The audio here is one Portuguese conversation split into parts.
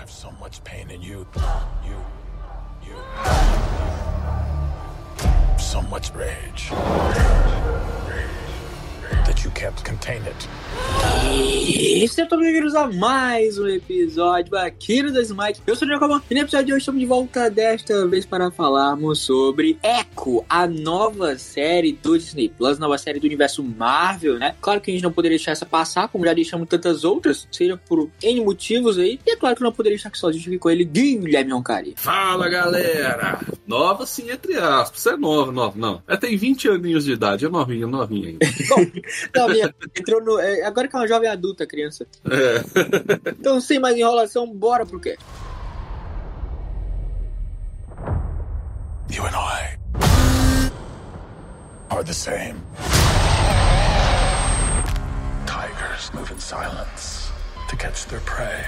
have so much pain in you. You. You. So much rage. That you can't contain it. E sejam bem-vindos a mais um episódio aqui no The Smite. Eu sou o Diego e no episódio de hoje estamos de volta desta vez para falarmos sobre Echo, a nova série do Disney Plus, nova série do universo Marvel, né? Claro que a gente não poderia deixar essa passar, como já deixamos tantas outras, seja por N motivos aí. E é claro que não poderia deixar sozinho aqui com ele, Guilherme Roncari. Fala galera! Nova sim, entre aspas. É nova, nova, não. Ela tem 20 aninhos de idade, é novinha, novinha ainda. Não, minha, entrou no. é, agora que é uma jovem adulta, criança. É. Então, sem mais enrolação, bora pro quê? You and I are the same. Tigers move in silence to catch their prey.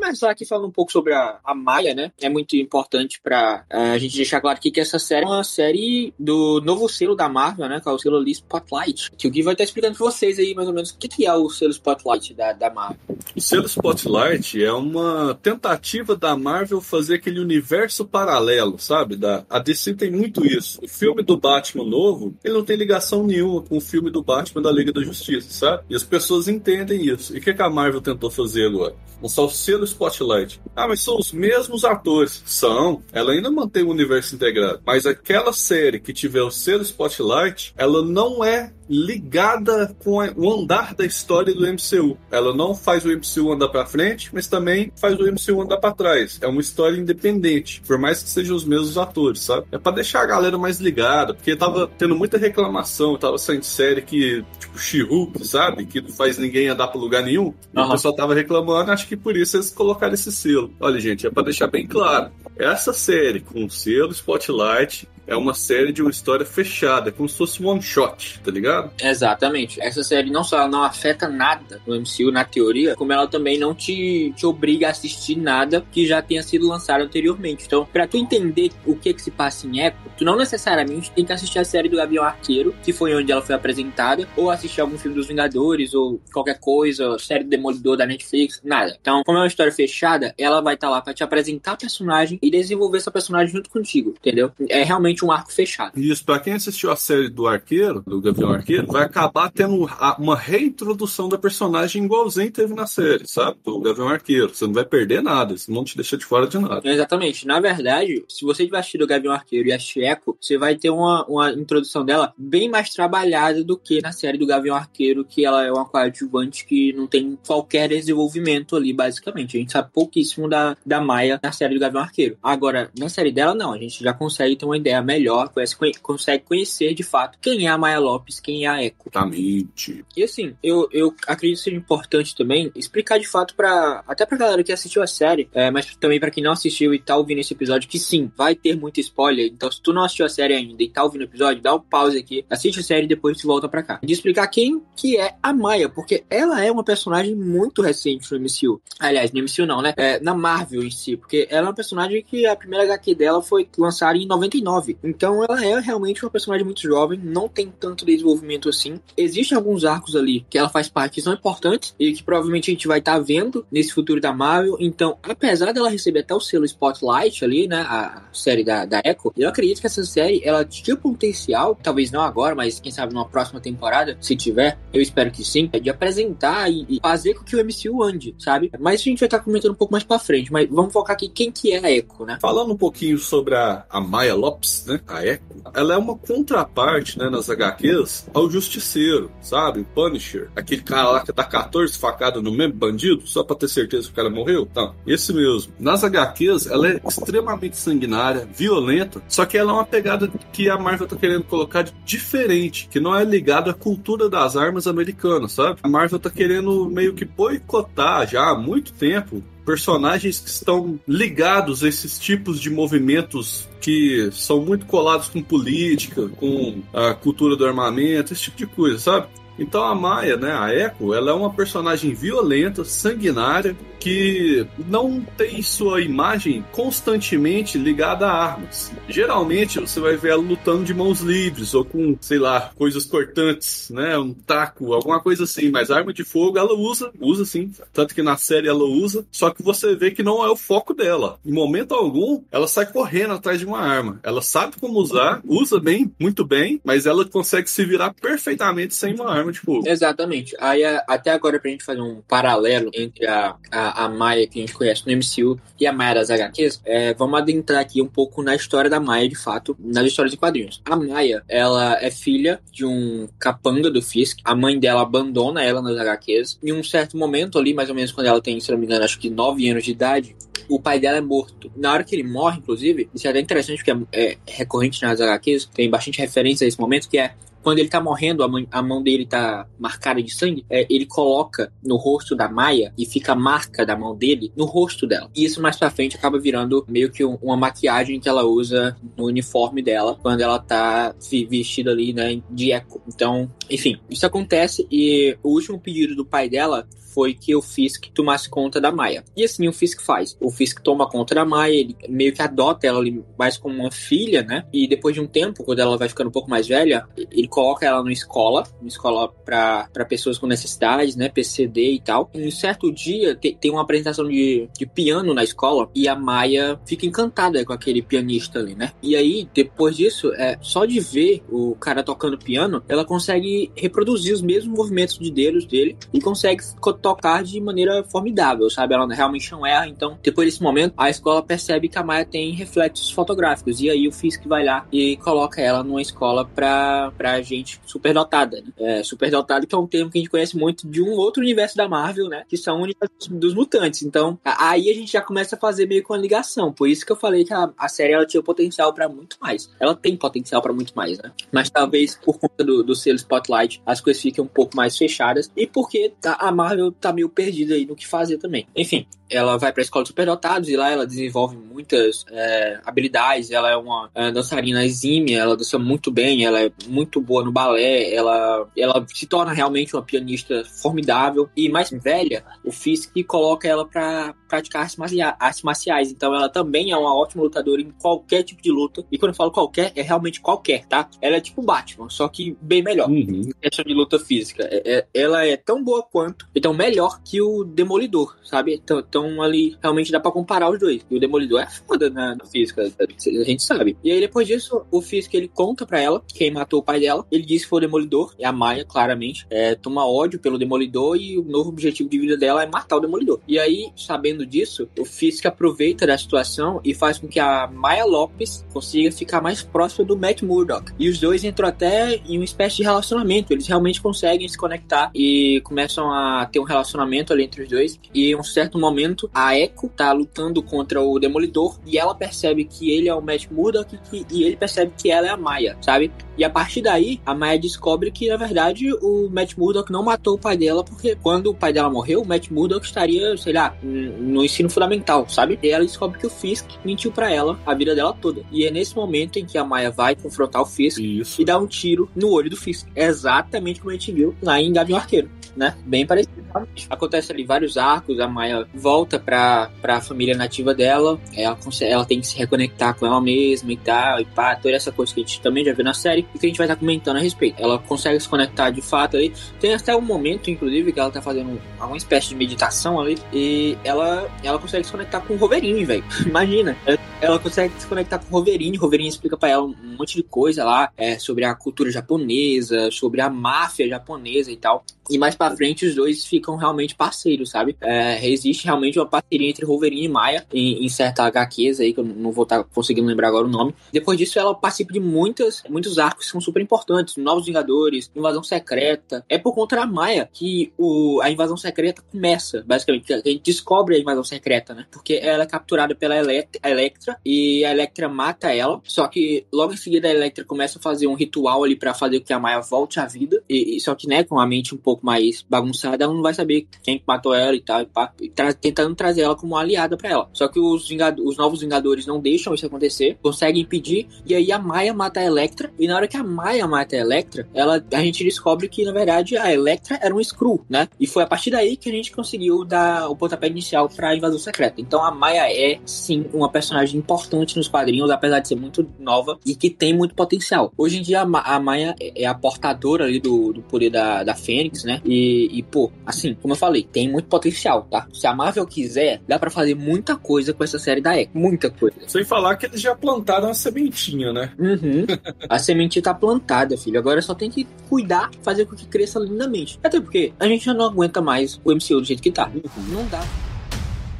Começar aqui falando um pouco sobre a, a Maia, né? É muito importante pra eh, a gente deixar claro aqui que essa série é uma série do novo selo da Marvel, né? Que é o selo ali Spotlight. Que o Gui vai estar explicando pra vocês aí, mais ou menos, o que, que é o selo Spotlight da, da Marvel. O selo Spotlight é uma tentativa da Marvel fazer aquele universo paralelo, sabe? Da, a DC tem muito isso. O filme do Batman novo, ele não tem ligação nenhuma com o filme do Batman da Liga da Justiça, sabe? E as pessoas entendem isso. E o que, que a Marvel tentou fazer agora? O selo Spotlight. Ah, mas são os mesmos atores. São. Ela ainda mantém o universo integrado. Mas aquela série que tiver o selo Spotlight, ela não é ligada com o andar da história do MCU. Ela não faz o MCU andar pra frente, mas também faz o MCU andar pra trás. É uma história independente, por mais que sejam os mesmos atores, sabe? É pra deixar a galera mais ligada, porque tava tendo muita reclamação, tava saindo série que, tipo, She-Hulk, sabe? Que não faz ninguém andar pra lugar nenhum. E o pessoal tava reclamando, acho que por isso eles colocaram esse selo. Olha, gente, é pra deixar bem claro. Essa série com o selo Spotlight é uma série de uma história fechada, como se fosse um one shot, tá ligado? Exatamente. Essa série não só não afeta nada no MCU na teoria, como ela também não te, te obriga a assistir nada que já tenha sido lançado anteriormente. Então, pra tu entender o que que se passa em Echo, tu não necessariamente tem que assistir a série do Gavião Arqueiro, que foi onde ela foi apresentada, ou assistir algum filme dos Vingadores, ou qualquer coisa, série do Demolidor da Netflix, nada. Então, como é uma história fechada, ela vai estar lá pra te apresentar a personagem e desenvolver essa personagem junto contigo, entendeu? É realmente um arco fechado. Isso, pra quem assistiu a série do Arqueiro, do Gavião Arqueiro, vai acabar tendo a- uma reintrodução da personagem igualzinho teve na série, sabe? Do Gavião Arqueiro. Você não vai perder nada, isso não te deixa de fora de nada. Exatamente. Na verdade, se você tiver assistido o Gavião Arqueiro e assistir Echo, você vai ter uma, uma introdução dela bem mais trabalhada do que na série do Gavião Arqueiro, que ela é uma coadjuvante que não tem qualquer desenvolvimento ali, basicamente. A gente sabe pouquíssimo da, da Maia na série do Gavião Arqueiro. Agora, na série dela, não. A gente já consegue ter uma ideia melhor, conhece, conhe- consegue conhecer de fato quem é a Maia Lopes, quem é a Echo. Exatamente. E assim, eu, eu acredito que seja importante também explicar de fato para até pra galera que assistiu a série, é, mas também pra quem não assistiu e tá ouvindo esse episódio, que sim, vai ter muito spoiler. Então, se tu não assistiu a série ainda e tá ouvindo o episódio, dá um pause aqui, assiste a série e depois tu volta pra cá. De explicar quem que é a Maia, porque ela é uma personagem muito recente no MCU. Aliás, no MCU não, né? É, na Marvel em si, porque ela é uma personagem que a primeira HQ dela foi lançada em 99. Então, ela é realmente uma personagem muito jovem, não tem tanto desenvolvimento assim. Existem alguns arcos ali que ela faz parte que são importantes e que provavelmente a gente vai estar vendo nesse futuro da Marvel. Então, apesar dela receber até o selo Spotlight ali, né, a série da, da Echo, eu acredito que essa série ela tinha potencial, talvez não agora, mas quem sabe numa próxima temporada, se tiver, eu espero que sim, de apresentar e, e fazer com que o MCU ande, sabe? Mas a gente vai estar comentando um pouco mais pra frente, mas vamos focar aqui quem que é a Echo, né? Falando um pouquinho sobre a, a Maya Lopes, né? A Echo, ela é uma contraparte, né, nas HQs ao Justiceiro, sabe? O Punisher. Aquele cara lá que tá 14 facadas no mesmo bandido, só pra ter certeza que o cara morreu. Tá, esse mesmo. Nas HQs, ela é extremamente sanguinária, violenta, só que ela é uma pegada que a Marvel tá querendo colocar de diferente, que não é ligada à cultura das armas americanas, sabe? A Marvel tá querendo meio que boicotar já há muito tempo personagens que estão ligados a esses tipos de movimentos que são muito colados com política, com a cultura do armamento, esse tipo de coisa, sabe? Então a Maia, né, a Echo, ela é uma personagem violenta, sanguinária, que não tem sua imagem constantemente ligada a armas. Geralmente você vai ver ela lutando de mãos livres ou com, sei lá, coisas cortantes, né, um taco, alguma coisa assim, mas arma de fogo ela usa, usa sim, tanto que na série ela usa, só que você vê que não é o foco dela. Em momento algum, ela sai correndo atrás de uma arma. Ela sabe como usar, usa bem, muito bem, mas ela consegue se virar perfeitamente sem uma arma de fogo. Exatamente. Aí até agora pra gente fazer um paralelo entre a, a, a Maia que a gente conhece no MCU e a Maia das HQs, é, vamos adentrar aqui um pouco na história da Maia, de fato, nas histórias de quadrinhos. A Maia, ela é filha de um capanga do Fisk. A mãe dela abandona ela nas HQs. Em um certo momento ali, mais ou menos quando ela tem, se não me engano, acho que 9 anos de idade, o pai dela é morto. Na hora que ele morre, inclusive, isso é até interessante porque é, é recorrente nas HQs, tem bastante referência a esse momento, que é quando ele tá morrendo, a, mãe, a mão dele tá marcada de sangue, é, ele coloca no rosto da Maia e fica a marca da mão dele no rosto dela. E isso mais pra frente acaba virando meio que um, uma maquiagem que ela usa no uniforme dela quando ela tá vestida ali, né, de eco. Então, enfim, isso acontece e o último pedido do pai dela foi que o Fisk tomasse conta da Maia. E assim o Fisk faz. O Fisk toma conta da Maia, ele meio que adota ela ali mais como uma filha, né? E depois de um tempo, quando ela vai ficando um pouco mais velha, ele coloca ela numa escola, uma escola para pessoas com necessidades, né? PCD e tal. E um certo dia te, tem uma apresentação de, de piano na escola e a Maia fica encantada com aquele pianista ali, né? E aí, depois disso, é só de ver o cara tocando piano, ela consegue reproduzir os mesmos movimentos de dedos dele e consegue tocar de maneira formidável, sabe? Ela realmente não erra. Então, depois desse momento, a escola percebe que a Maia tem reflexos fotográficos. E aí o Fisk vai lá e coloca ela numa escola pra, pra gente superdotada. Né? É, superdotada que é um termo que a gente conhece muito de um outro universo da Marvel, né? Que são o universo dos mutantes. Então, aí a gente já começa a fazer meio com a ligação. Por isso que eu falei que a, a série ela tinha potencial para muito mais. Ela tem potencial para muito mais, né? Mas talvez por conta do, do selo Spotlight as coisas fiquem um pouco mais fechadas. E porque a Marvel tá meio perdida aí no que fazer também. Enfim, ela vai para a escola de superdotados e lá ela desenvolve muitas é, habilidades. Ela é uma é, dançarina exímia, ela dança muito bem, ela é muito boa no balé, ela, ela se torna realmente uma pianista formidável. E mais velha, o Fisk coloca ela para praticar artes, marcia artes marciais. Então ela também é uma ótima lutadora em qualquer tipo de luta. E quando eu falo qualquer, é realmente qualquer, tá? Ela é tipo Batman, só que bem melhor. Uhum. Em questão de luta física. É, é, ela é tão boa quanto, então melhor que o Demolidor, sabe? Então, então ali realmente dá para comparar os dois. E o Demolidor é foda na, na, física, a gente sabe. E aí depois disso, o Fisk ele conta para ela quem matou o pai dela. Ele diz que foi o Demolidor, é a Maia, claramente. É, toma ódio pelo Demolidor e o novo objetivo de vida dela é matar o Demolidor. E aí, sabendo disso, o Fisk aproveita da situação e faz com que a Maia Lopes consiga ficar mais próxima do Matt Murdock. E os dois entram até em uma espécie de relacionamento. Eles realmente conseguem se conectar e começam a ter um relacionamento ali entre os dois. E em um certo momento, a Echo tá lutando contra o Demolidor e ela percebe que ele é o Matt Murdock e, e ele percebe que ela é a Maia, sabe? E a partir daí, a Maia descobre que, na verdade, o Matt Murdock não matou o pai dela, porque quando o pai dela morreu, o Matt Murdock estaria, sei lá, no ensino fundamental, sabe? E ela descobre que o Fisk mentiu para ela a vida dela toda. E é nesse momento em que a Maia vai confrontar o Fisk Isso. e dá um tiro no olho do Fisk. É exatamente como a gente viu lá em Gavião Arqueiro, né? Bem parecido. Acontece ali vários arcos, a Maia volta pra, pra família nativa dela, ela, ela tem que se reconectar com ela mesma e tal, e pá, toda essa coisa que a gente também já viu na série e que a gente vai estar comentando a respeito. Ela consegue se conectar de fato ali. Tem até um momento, inclusive, que ela tá fazendo uma espécie de meditação ali e ela, ela consegue se conectar com o Roverine, velho. Imagina. Ela consegue se conectar com o Roverine. O Roverine explica para ela um monte de coisa lá é, sobre a cultura japonesa, sobre a máfia japonesa e tal. E mais pra frente os dois ficam realmente parceiros, sabe? É, existe realmente uma parceria entre Wolverine e Maia em, em certa HQs aí, que eu não vou estar tá conseguindo lembrar agora o nome. Depois disso, ela participa de muitas, muitos arcos que são super importantes. Novos Vingadores, Invasão Secreta. É por conta da Maia que o, a Invasão Secreta começa, basicamente. A gente descobre a Invasão Secreta, né? Porque ela é capturada pela Electra e a Electra mata ela. Só que logo em seguida a Electra começa a fazer um ritual ali para fazer com que a Maia volte à vida. E, e, só que, né, com a mente um pouco mais bagunçada, ela não vai saber quem matou ela e tal, e pá, e tra tentando trazer ela como aliada para ela. Só que os, os novos Vingadores não deixam isso acontecer, conseguem impedir, e aí a Maia mata a Electra, e na hora que a Maia mata a Electra, ela, a gente descobre que, na verdade, a Electra era um Screw, né? E foi a partir daí que a gente conseguiu dar o pontapé inicial pra Invasão Secreta. Então a Maia é, sim, uma personagem importante nos quadrinhos, apesar de ser muito nova e que tem muito potencial. Hoje em dia a, Ma a Maia é a portadora ali do, do poder da, da Fênix, né? E, e, pô, assim, como eu falei, tem muito potencial, tá? Se a Marvel quiser, dá para fazer muita coisa com essa série da Echo. Muita coisa. Sem falar que eles já plantaram a sementinha, né? Uhum. a sementinha tá plantada, filho. Agora só tem que cuidar, fazer com que cresça lindamente. Até porque a gente já não aguenta mais o MCU do jeito que tá. Uhum. Não dá.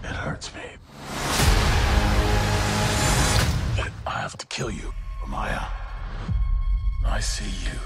It hurts me. I have to kill you, Maya. I see you.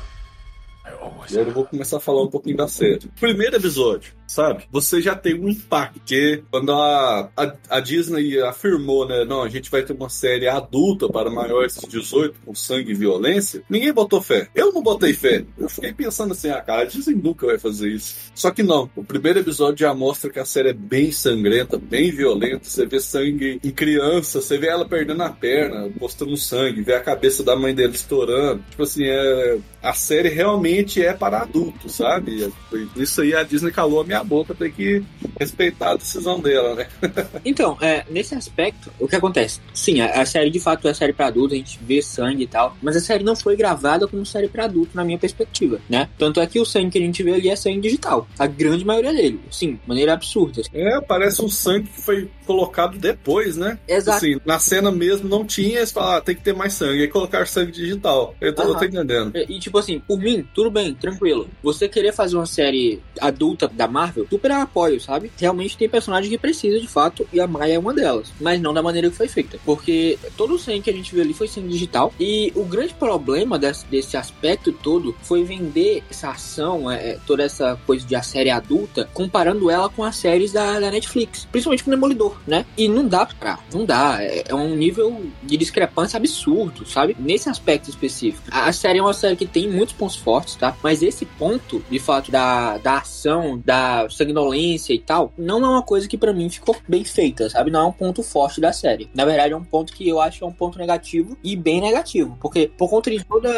I always. E eu vou começar a falar um pouquinho da série. Primeiro episódio sabe? Você já tem um impacto. Porque quando a, a, a, Disney afirmou, né? Não, a gente vai ter uma série adulta para maiores de 18, com sangue e violência, ninguém botou fé. Eu não botei fé. Eu fiquei pensando assim, ah, cara, a Disney nunca vai fazer isso. Só que não. O primeiro episódio já mostra que a série é bem sangrenta, bem violenta. Você vê sangue em criança, você vê ela perdendo a perna, postando sangue, vê a cabeça da mãe dele estourando. Tipo assim, é, a série realmente é para adultos, sabe? Isso aí a Disney calou a minha boca, tem que respeitar a decisão dela, né? então, é, nesse aspecto, o que acontece? Sim, a, a série de fato é série para adulto, a gente vê sangue e tal, mas a série não foi gravada como série para adulto, na minha perspectiva, né? Tanto é que o sangue que a gente vê ali é sangue digital. A grande maioria dele, sim, maneira absurda. É, parece um sangue que foi colocado depois, né? Exato. Assim, na cena mesmo não tinha, eles falaram, ah, tem que ter mais sangue, aí colocar sangue digital. Eu tô, eu tô entendendo. E, e, tipo assim, por mim, tudo bem, tranquilo. Você querer fazer uma série adulta da Marvel, super apoio, sabe? Realmente tem personagem que precisa de fato, e a Maia é uma delas. Mas não da maneira que foi feita. Porque todo o sangue que a gente viu ali foi sangue digital. E o grande problema desse, desse aspecto todo foi vender essa ação, é, é toda essa coisa de a série adulta, comparando ela com as séries da, da Netflix. Principalmente com o Demolidor, né? E não dá pra. Não dá. É, é um nível de discrepância absurdo, sabe? Nesse aspecto específico. A, a série é uma série que tem muitos pontos fortes, tá? Mas esse ponto, de fato, da, da ação, da sanguinolência e tal, não é uma coisa que para mim ficou bem feita, sabe? Não é um ponto forte da série. Na verdade, é um ponto que eu acho que é um ponto negativo e bem negativo. Porque por conta de todo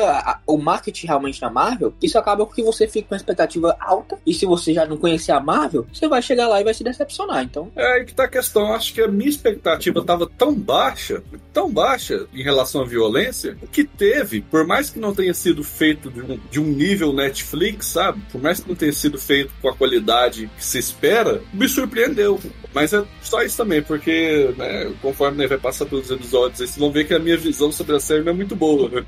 o marketing realmente da Marvel, isso acaba porque você fica com uma expectativa alta. E se você já não conhecer a Marvel, você vai chegar lá e vai se decepcionar. Então. É aí que tá a questão. Acho que a minha expectativa tava tão baixa, tão baixa em relação à violência, que teve, por mais que não tenha sido feito de um, de um nível Netflix, sabe? Por mais que não tenha sido feito com a qualidade que se espera, me surpreendeu. Mas é só isso também, porque né, conforme né, vai passar pelos episódios, vocês vão ver que a minha visão sobre a série não é muito boa. Né?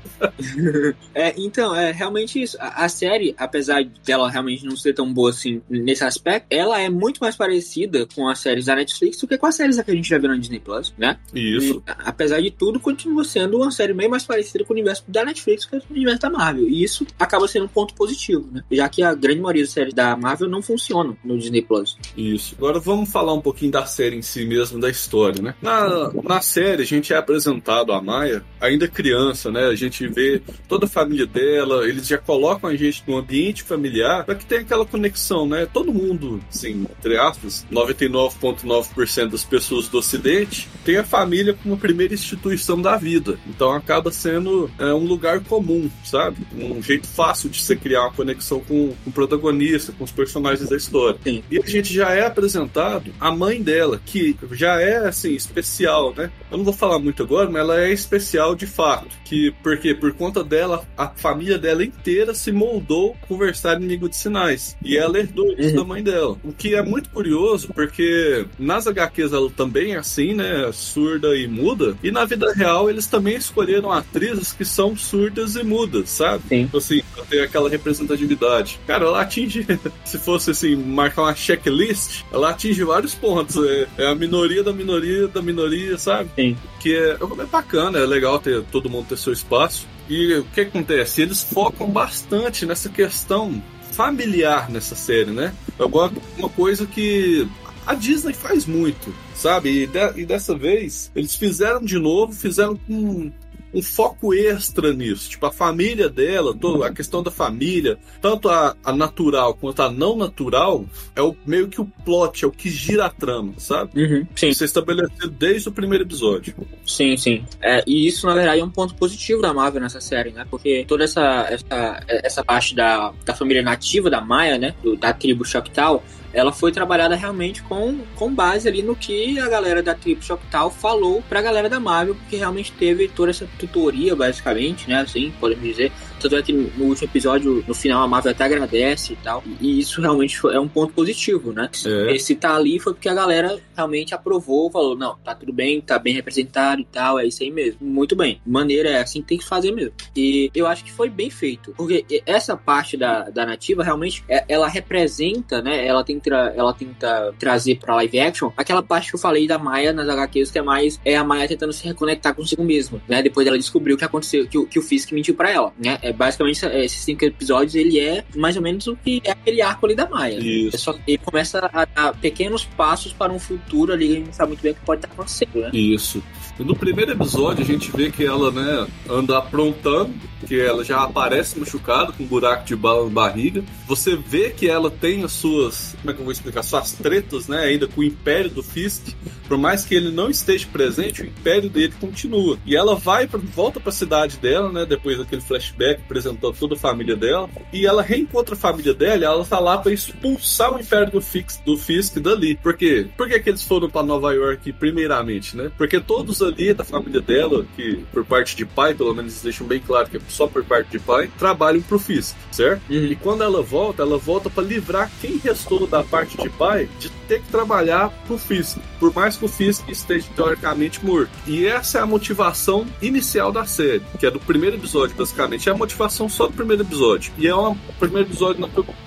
é, então, é realmente isso. A, a, série, apesar dela realmente não ser tão boa assim nesse aspecto, ela é muito mais parecida com as séries da Netflix do que com as séries que a gente já viu na Disney Plus, né? Isso. E, apesar de tudo, continua sendo uma série bem mais parecida com o universo da Netflix que com o universo da Marvel. E isso acaba sendo um ponto positivo, né? Já que a grande maioria das séries da Marvel não funcionam no Disney Plus. Isso. Agora vamos falar um pouquinho da série em si mesmo, da história, né? Na, na série, a gente é apresentado a Maia ainda criança, né? A gente vê toda a família dela, eles já colocam a gente num ambiente familiar para que tenha aquela conexão, né? Todo mundo, assim, entre aspas, 99,9% das pessoas do Ocidente tem a família como a primeira instituição da vida. Então acaba sendo é, um lugar comum, sabe? Um jeito fácil de você criar uma conexão com, com o protagonista, com os personagens da história. Sim. E a gente já é apresentado a mãe dela, que já é assim, especial, né? Eu não vou falar muito agora, mas ela é especial de fato. Que, porque por conta dela, a família dela inteira se moldou a conversar em língua de sinais. E ela herdou isso uhum. da mãe dela. O que é muito curioso, porque nas HQs ela também é assim, né? Surda e muda. E na vida real eles também escolheram atrizes que são surdas e mudas, sabe? Sim. Então, assim, ter aquela representatividade. Cara, ela atinge, se fosse assim, marcar uma checklist, ela atinge vários pontos. É, é a minoria da minoria da minoria, sabe? Sim. Que é, é bacana, é legal ter todo mundo ter seu espaço. E o que acontece? Eles focam bastante nessa questão familiar nessa série, né? Agora, uma coisa que a Disney faz muito, sabe? E, de, e, dessa vez eles fizeram de novo, fizeram com um foco extra nisso. Tipo, a família dela, toda a questão da família, tanto a, a natural quanto a não natural, é o meio que o plot, é o que gira a trama, sabe? Uhum, sim. Isso é estabelecido desde o primeiro episódio. Sim, sim. É, e isso, na verdade, é um ponto positivo da Marvel nessa série, né? Porque toda essa, essa, essa parte da, da família nativa da Maia, né? Do, da tribo Choctaw, ela foi trabalhada realmente com, com base ali no que a galera da tribo Choctaw falou pra galera da Marvel, porque realmente teve toda essa tutoria, basicamente, né? Assim, podemos dizer. Tanto é que no último episódio, no final, a Marvel até agradece e tal. E isso realmente é um ponto positivo, né? É. Esse tá ali foi porque a galera realmente aprovou, falou, não, tá tudo bem, tá bem representado e tal, é isso aí mesmo. Muito bem. Maneira é assim que tem que fazer mesmo. E eu acho que foi bem feito. Porque essa parte da, da nativa, realmente, é- ela representa, né? Ela tenta, ela tenta trazer pra live action aquela parte que eu falei da Maia nas HQs, que é mais é a Maia tentando se reconectar consigo mesma, né? Depois dela descobriu o que aconteceu, que, o- que o Fisk mentiu pra ela, né? É basicamente esses cinco episódios, ele é mais ou menos o que é aquele arco ali da Maia. É Isso. só que ele começa a dar pequenos passos para um futuro ali, a gente não sabe muito bem o que pode estar acontecendo, né? Isso. E no primeiro episódio a gente vê que ela, né, anda aprontando, que ela já aparece machucada, com um buraco de bala na barriga. Você vê que ela tem as suas, como é que eu vou explicar, suas tretas, né, ainda com o império do Fisk. Por mais que ele não esteja presente, o império dele continua. E ela vai, pra, volta pra cidade dela, né, depois daquele flashback apresentando toda a família dela. E ela reencontra a família dela ela tá lá pra expulsar o império do Fisk, do Fisk dali. Por quê? Por que, que eles foram pra Nova York primeiramente, né? Porque todos ali da família dela, que por parte de pai, pelo menos eles deixam bem claro que é só por parte de pai, trabalham pro Fisk, certo? E quando ela volta, ela volta pra livrar quem restou da parte de pai de ter que trabalhar pro Fisk. Por mais que o Fisk esteja teoricamente morto. E essa é a motivação inicial da série, que é do primeiro episódio, basicamente. É a motivação só do primeiro episódio. E é um primeiro episódio,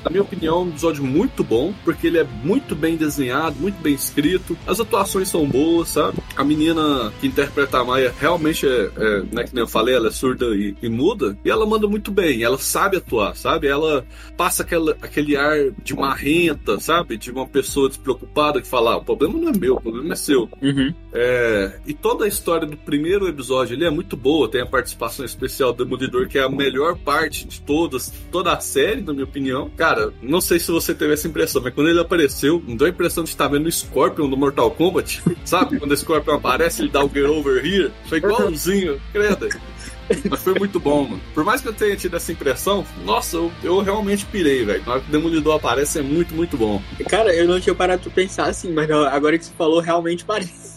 na minha opinião, um episódio muito bom, porque ele é muito bem desenhado, muito bem escrito. As atuações são boas, sabe? A menina que interpreta a Maia realmente é, é né, que nem eu falei, ela é surda e, e muda. E ela manda muito bem, ela sabe atuar, sabe? Ela passa aquela, aquele ar de marrenta, sabe? De uma pessoa despreocupada que fala: ah, o problema não é meu, o problema é seu. Uhum. É, e toda a história do primeiro episódio ele é muito boa, tem a participação especial do Demolidor, que é a melhor parte de todas, toda a série, na minha opinião. Cara, não sei se você teve essa impressão, mas quando ele apareceu, me deu a impressão de estar vendo o Scorpion do Mortal Kombat, sabe? Quando o Scorpion aparece, ele dá o Get Over Here, foi igualzinho, credo. Mas foi muito bom, mano. Por mais que eu tenha tido essa impressão, nossa, eu, eu realmente pirei, velho. Na hora que o Demolidor aparece é muito, muito bom. Cara, eu não tinha parado pra pensar assim, mas agora que você falou, realmente parece.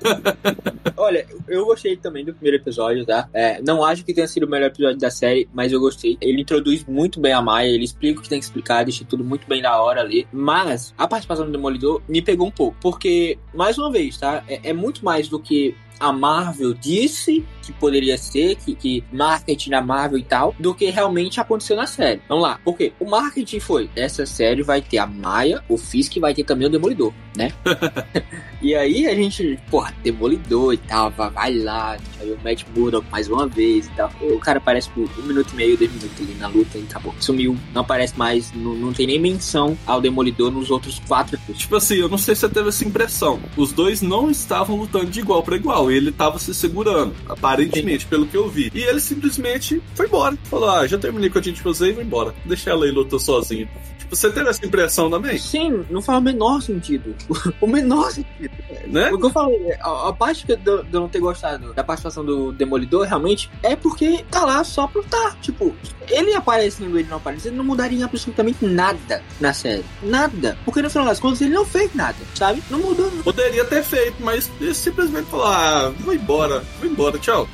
Olha, eu gostei também do primeiro episódio, tá? É, não acho que tenha sido o melhor episódio da série, mas eu gostei. Ele introduz muito bem a Maia, ele explica o que tem que explicar, deixa tudo muito bem da hora ali. Mas a participação do Demolidor me pegou um pouco, porque, mais uma vez, tá? É, é muito mais do que a Marvel disse que poderia ser, que, que marketing da Marvel e tal, do que realmente aconteceu na série. Vamos lá, porque o marketing foi: essa série vai ter a Maia, o Fisk vai ter também o Demolidor, né? e aí a gente, porra, Demolidor e tal, vai, lá, aí o Matt Murdock mais uma vez e tal. O cara aparece por um minuto e meio, dois minutos ali na luta e acabou. Sumiu, não aparece mais, não, não tem nem menção ao Demolidor nos outros quatro. Tipo assim, eu não sei se você teve essa impressão. Os dois não estavam lutando de igual para igual. Ele tava se segurando, aparentemente, pelo que eu vi. E ele simplesmente foi embora. Falou: Ah, já terminei o que eu tinha de fazer e vou embora. Deixa ela aí lutar sozinha. Tipo, você teve essa impressão também? Sim, não faz o menor sentido. o menor sentido. Né? O que eu falei, a, a parte que eu, de eu não ter gostado da participação do Demolidor realmente é porque tá lá só pra tá. Tipo, ele aparecendo, ele não aparecendo, não mudaria absolutamente nada na série. Nada. Porque no final das contas ele não fez nada, sabe? Não mudou. Poderia ter feito, mas ele simplesmente falou: Ah, vou embora, vou embora, tchau.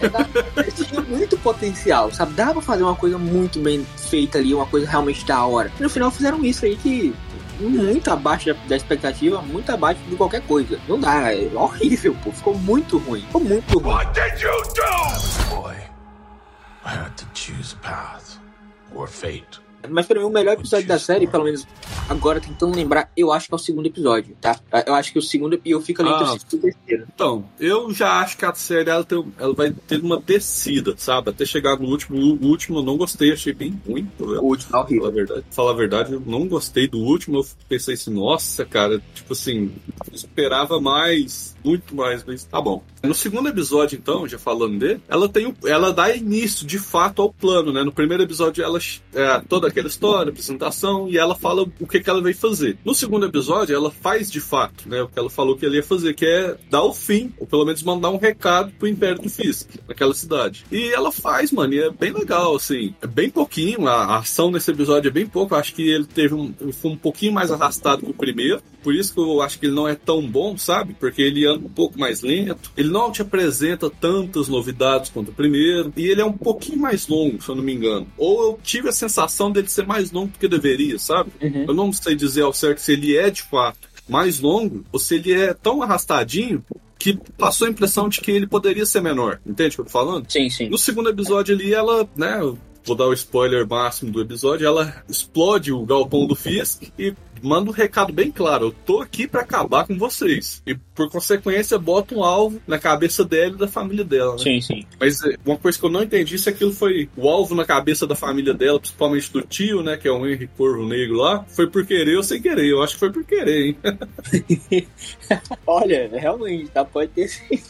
Tinha muito potencial, sabe? Dá pra fazer uma coisa muito bem feita ali, uma coisa realmente da hora. E no final fizeram isso aí que muito abaixo da, da expectativa, muito abaixo de qualquer coisa. Não dá, é horrível, pô. Ficou muito ruim. Ficou muito ruim. What did you do? Boy, I had to choose path or fate. Mas pra mim, o melhor episódio da série, pelo menos agora tentando lembrar, eu acho que é o segundo episódio, tá? Eu acho que o segundo. E eu fico ali entre Ah. o segundo e o terceiro. Então, eu já acho que a série ela, tem- ela vai ter uma descida, sabe? Até chegar no último. O último eu não gostei, achei bem ruim. O último é horrível. Falar a verdade. Falar a verdade, eu não gostei do último. Eu pensei assim, nossa, cara, tipo assim, eu esperava mais, muito mais, mas tá bom. No segundo episódio, então, já falando dele, ela tem o- ela dá início de fato ao plano, né? No primeiro episódio, ela é toda aquela história, apresentação, e ela fala o que, que ela vai fazer. No segundo episódio, ela faz de fato, né? O que ela falou que ela ia fazer, que é dar o fim, ou pelo menos mandar um recado pro Império do Fisk, naquela cidade. E ela faz, mano, e é bem legal, assim. É bem pouquinho, a, ação nesse episódio é bem pouco. Eu acho que ele teve um, foi um pouquinho mais arrastado que o primeiro. Por isso que eu acho que ele não é tão bom, sabe? Porque ele um pouco mais lento. Ele não te apresenta tantas novidades quanto o primeiro. E ele é um pouquinho mais longo, se eu não me engano. Ou eu tive a sensação dele ser mais longo do que deveria, sabe? Uhum. Eu não sei dizer ao certo se ele é de fato mais longo ou se ele é tão arrastadinho que passou a impressão de que ele poderia ser menor. Entende o que eu tô falando? Sim, sim. No segundo episódio ali, ela, né, vou dar o spoiler máximo do episódio, ela explode o galpão do Fisk e manda um recado bem claro, eu tô aqui pra acabar com vocês. E por consequência, bota um alvo na cabeça dela e da família dela, né? Sim, sim. Mas é, uma coisa que eu não entendi se aquilo foi o alvo na cabeça da família dela, principalmente do tio, né, que é o Henry Corvo Negro lá, foi por querer ou sem querer. Eu acho que foi por querer, hein? Olha, realmente, tá? Pode ter sido.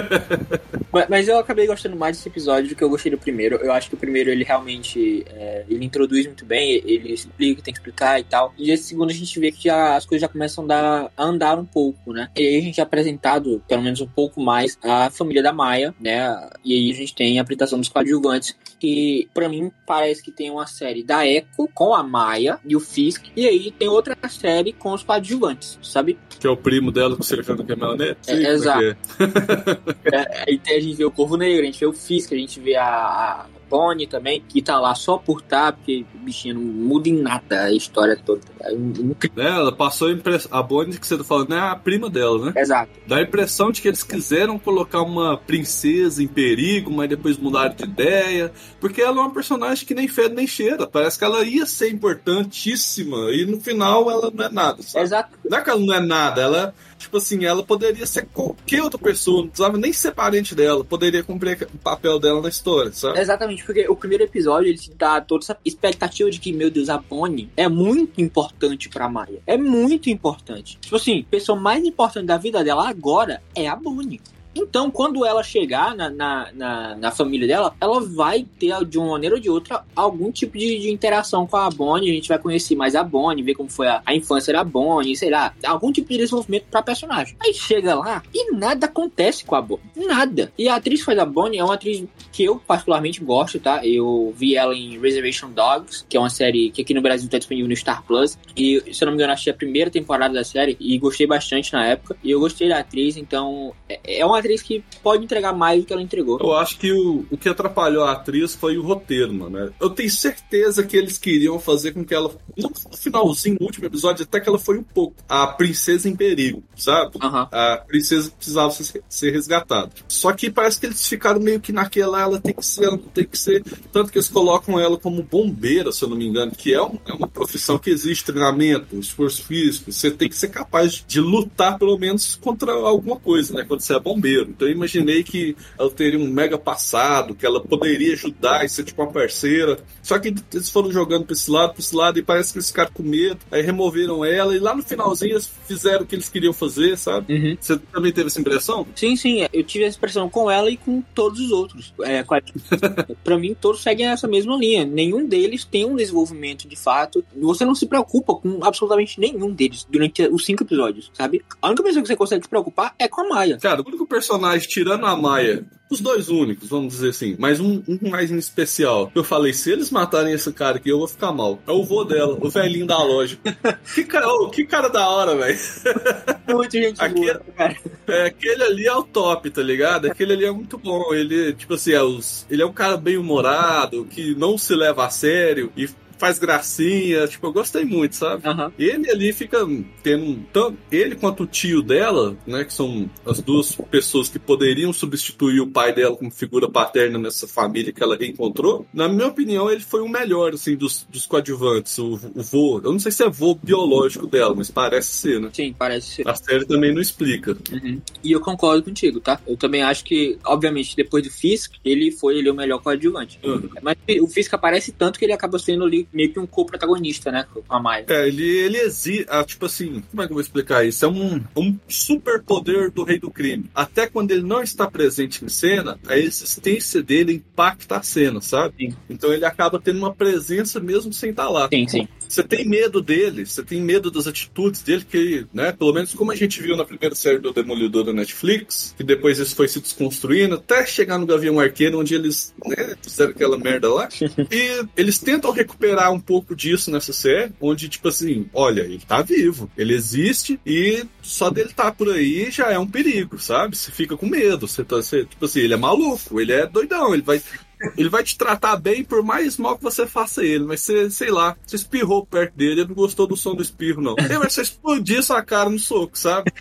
mas, mas eu acabei gostando mais desse episódio do que eu gostei do primeiro. Eu acho que o primeiro ele realmente é, ele introduz muito bem, ele explica tem que explicar e tal. E esse segundo a gente vê que já, as coisas já começam a, dar- a andar um pouco, né? E aí a gente é apresentado, pelo menos um pouco mais, a família da Maia, né? E aí a gente tem a apresentação dos coadjuvantes, que pra mim parece que tem uma série da Echo com a Maia e o Fisk. E aí tem outra série com os coadjuvantes, sabe? Que é o primo dela com o Serjano Caminhonete. É, Sim, como exato. que é? É, aí a gente vê o Corvo Negro, a gente vê o Fisk, a gente vê a, a Bonnie também, que tá lá só por tá, porque o bichinho não muda em nada a história toda. É incrível. Né, ela passou a impressão. A Bonnie que você tá falando é a prima dela, né? Exato. Dá a impressão de que eles quiseram colocar uma princesa em perigo, mas depois mudaram de ideia. Porque ela é uma personagem que nem fede nem cheira. Parece que ela ia ser importantíssima. E no final ela não é nada. Sabe? Exato. Não é que ela não é nada, ela, tipo assim, ela poderia ser qualquer outra pessoa, não precisava nem ser parente dela, poderia cumprir o papel dela na história, sabe? Exatamente, porque o primeiro episódio ele te dá toda essa expectativa de que, meu Deus, a Bonnie é muito importante pra Maia. É muito importante. Tipo assim, a pessoa mais importante da vida dela agora é a Bonnie. Então, quando ela chegar na, na, na, na família dela, ela vai ter, de uma maneira ou de outra, algum tipo de, de interação com a Bonnie. A gente vai conhecer mais a Bonnie, ver como foi a, a infância da Bonnie, sei lá, algum tipo de desenvolvimento pra personagem. Aí chega lá e nada acontece com a Bonnie. Nada. E a atriz que faz a Bonnie é uma atriz que eu particularmente gosto, tá? Eu vi ela em Reservation Dogs, que é uma série que aqui no Brasil tá disponível no Star Plus. E, se eu não me engano, achei a primeira temporada da série e gostei bastante na época. E eu gostei da atriz, então é- é uma atriz que pode entregar mais do que ela entregou. Eu acho que o, o que atrapalhou a atriz foi o roteiro, mano. Eu tenho certeza que eles queriam fazer com que ela. No finalzinho, no último episódio, até que ela foi um pouco a princesa em perigo, sabe? Aham. A princesa precisava ser, ser resgatada. Só que parece que eles ficaram meio que naquela, ela tem que ser, ela não tem que ser. Tanto que eles colocam ela como bombeira, se eu não me engano, que é, um- é uma profissão que exige treinamento, esforço físico. Você tem que ser capaz de lutar, pelo menos, contra alguma coisa, né? Quando você é bombeiro. Então eu imaginei que ela teria um mega passado, que ela poderia ajudar e ser tipo uma parceira. Só que eles foram jogando pra esse lado, pra esse lado, e parece que eles ficaram com medo. Aí removeram ela, e lá no finalzinho eles fizeram o que eles queriam fazer, sabe? Uhum. Você também teve essa impressão? Sim, sim, eu tive essa expressão com ela e com todos os outros. É, a- pra mim, todos seguem essa mesma linha. Nenhum deles tem um desenvolvimento de fato. Você não se preocupa com absolutamente nenhum deles durante os cinco episódios, sabe? A única pessoa que você consegue se preocupar é com a Maia. Cara, o único personagem, tirando a Maia, os dois únicos, vamos dizer assim, mas um, um mais em especial. Eu falei, se eles matarem esse cara aqui, eu vou ficar mal. É o vô dela, o velhinho da loja. que, cara, ô, que cara da hora, velho. Muito gente Aqui- boa, cara. É, aquele ali é o top, tá ligado? Aquele ali é muito bom. Ele, tipo assim, é os, ele é um cara bem humorado, que não se leva a sério e faz gracinha. Tipo, eu gostei muito, sabe? Aham. Ele ali fica tendo. Tanto, ele quanto o tio dela, né? Que são as duas pessoas que poderiam substituir o pai dela como figura paterna nessa família que ela reencontrou. Na minha opinião, ele foi o melhor, assim, dos, dos coadjuvantes. O, o vô. Eu não sei se é vô biológico dela, mas parece ser, né? Sim, parece ser. A série também não explica. Uhum. E eu concordo contigo, tá? Eu também acho que, obviamente, depois do Fisk, ele foi ele o melhor coadjuvante. Uhum. Mas o Fisk aparece tanto que ele acaba sendo ali meio que um co-protagonista, né? Com a Maya. É, ele, ele existe. Ah, tipo assim, como é que eu vou explicar isso? É um, um superpoder do rei do crime. Até quando ele não está presente em cena, a existência dele impacta a cena, sabe? Sim. Então ele acaba tendo uma presença mesmo sem estar lá. Sim, sim. Você tem medo dele, você tem medo das atitudes dele, que, né, pelo menos como a gente viu na primeira série do Demolidor da Netflix, que depois isso foi se desconstruindo, até chegar no Gavião Arqueiro, onde eles, né, fizeram aquela merda lá. e eles tentam recuperar um pouco disso nessa série, onde, tipo assim, olha, ele tá vivo, ele existe e só dele tá por aí já é um perigo, sabe? Você fica com medo, você tá, você, tipo assim, ele é maluco, ele é doidão, ele vai ele vai te tratar bem por mais mal que você faça ele, mas você, sei lá, você espirrou perto dele, ele não gostou do som do espirro, não. Ele vai só explodir sua cara no soco, sabe?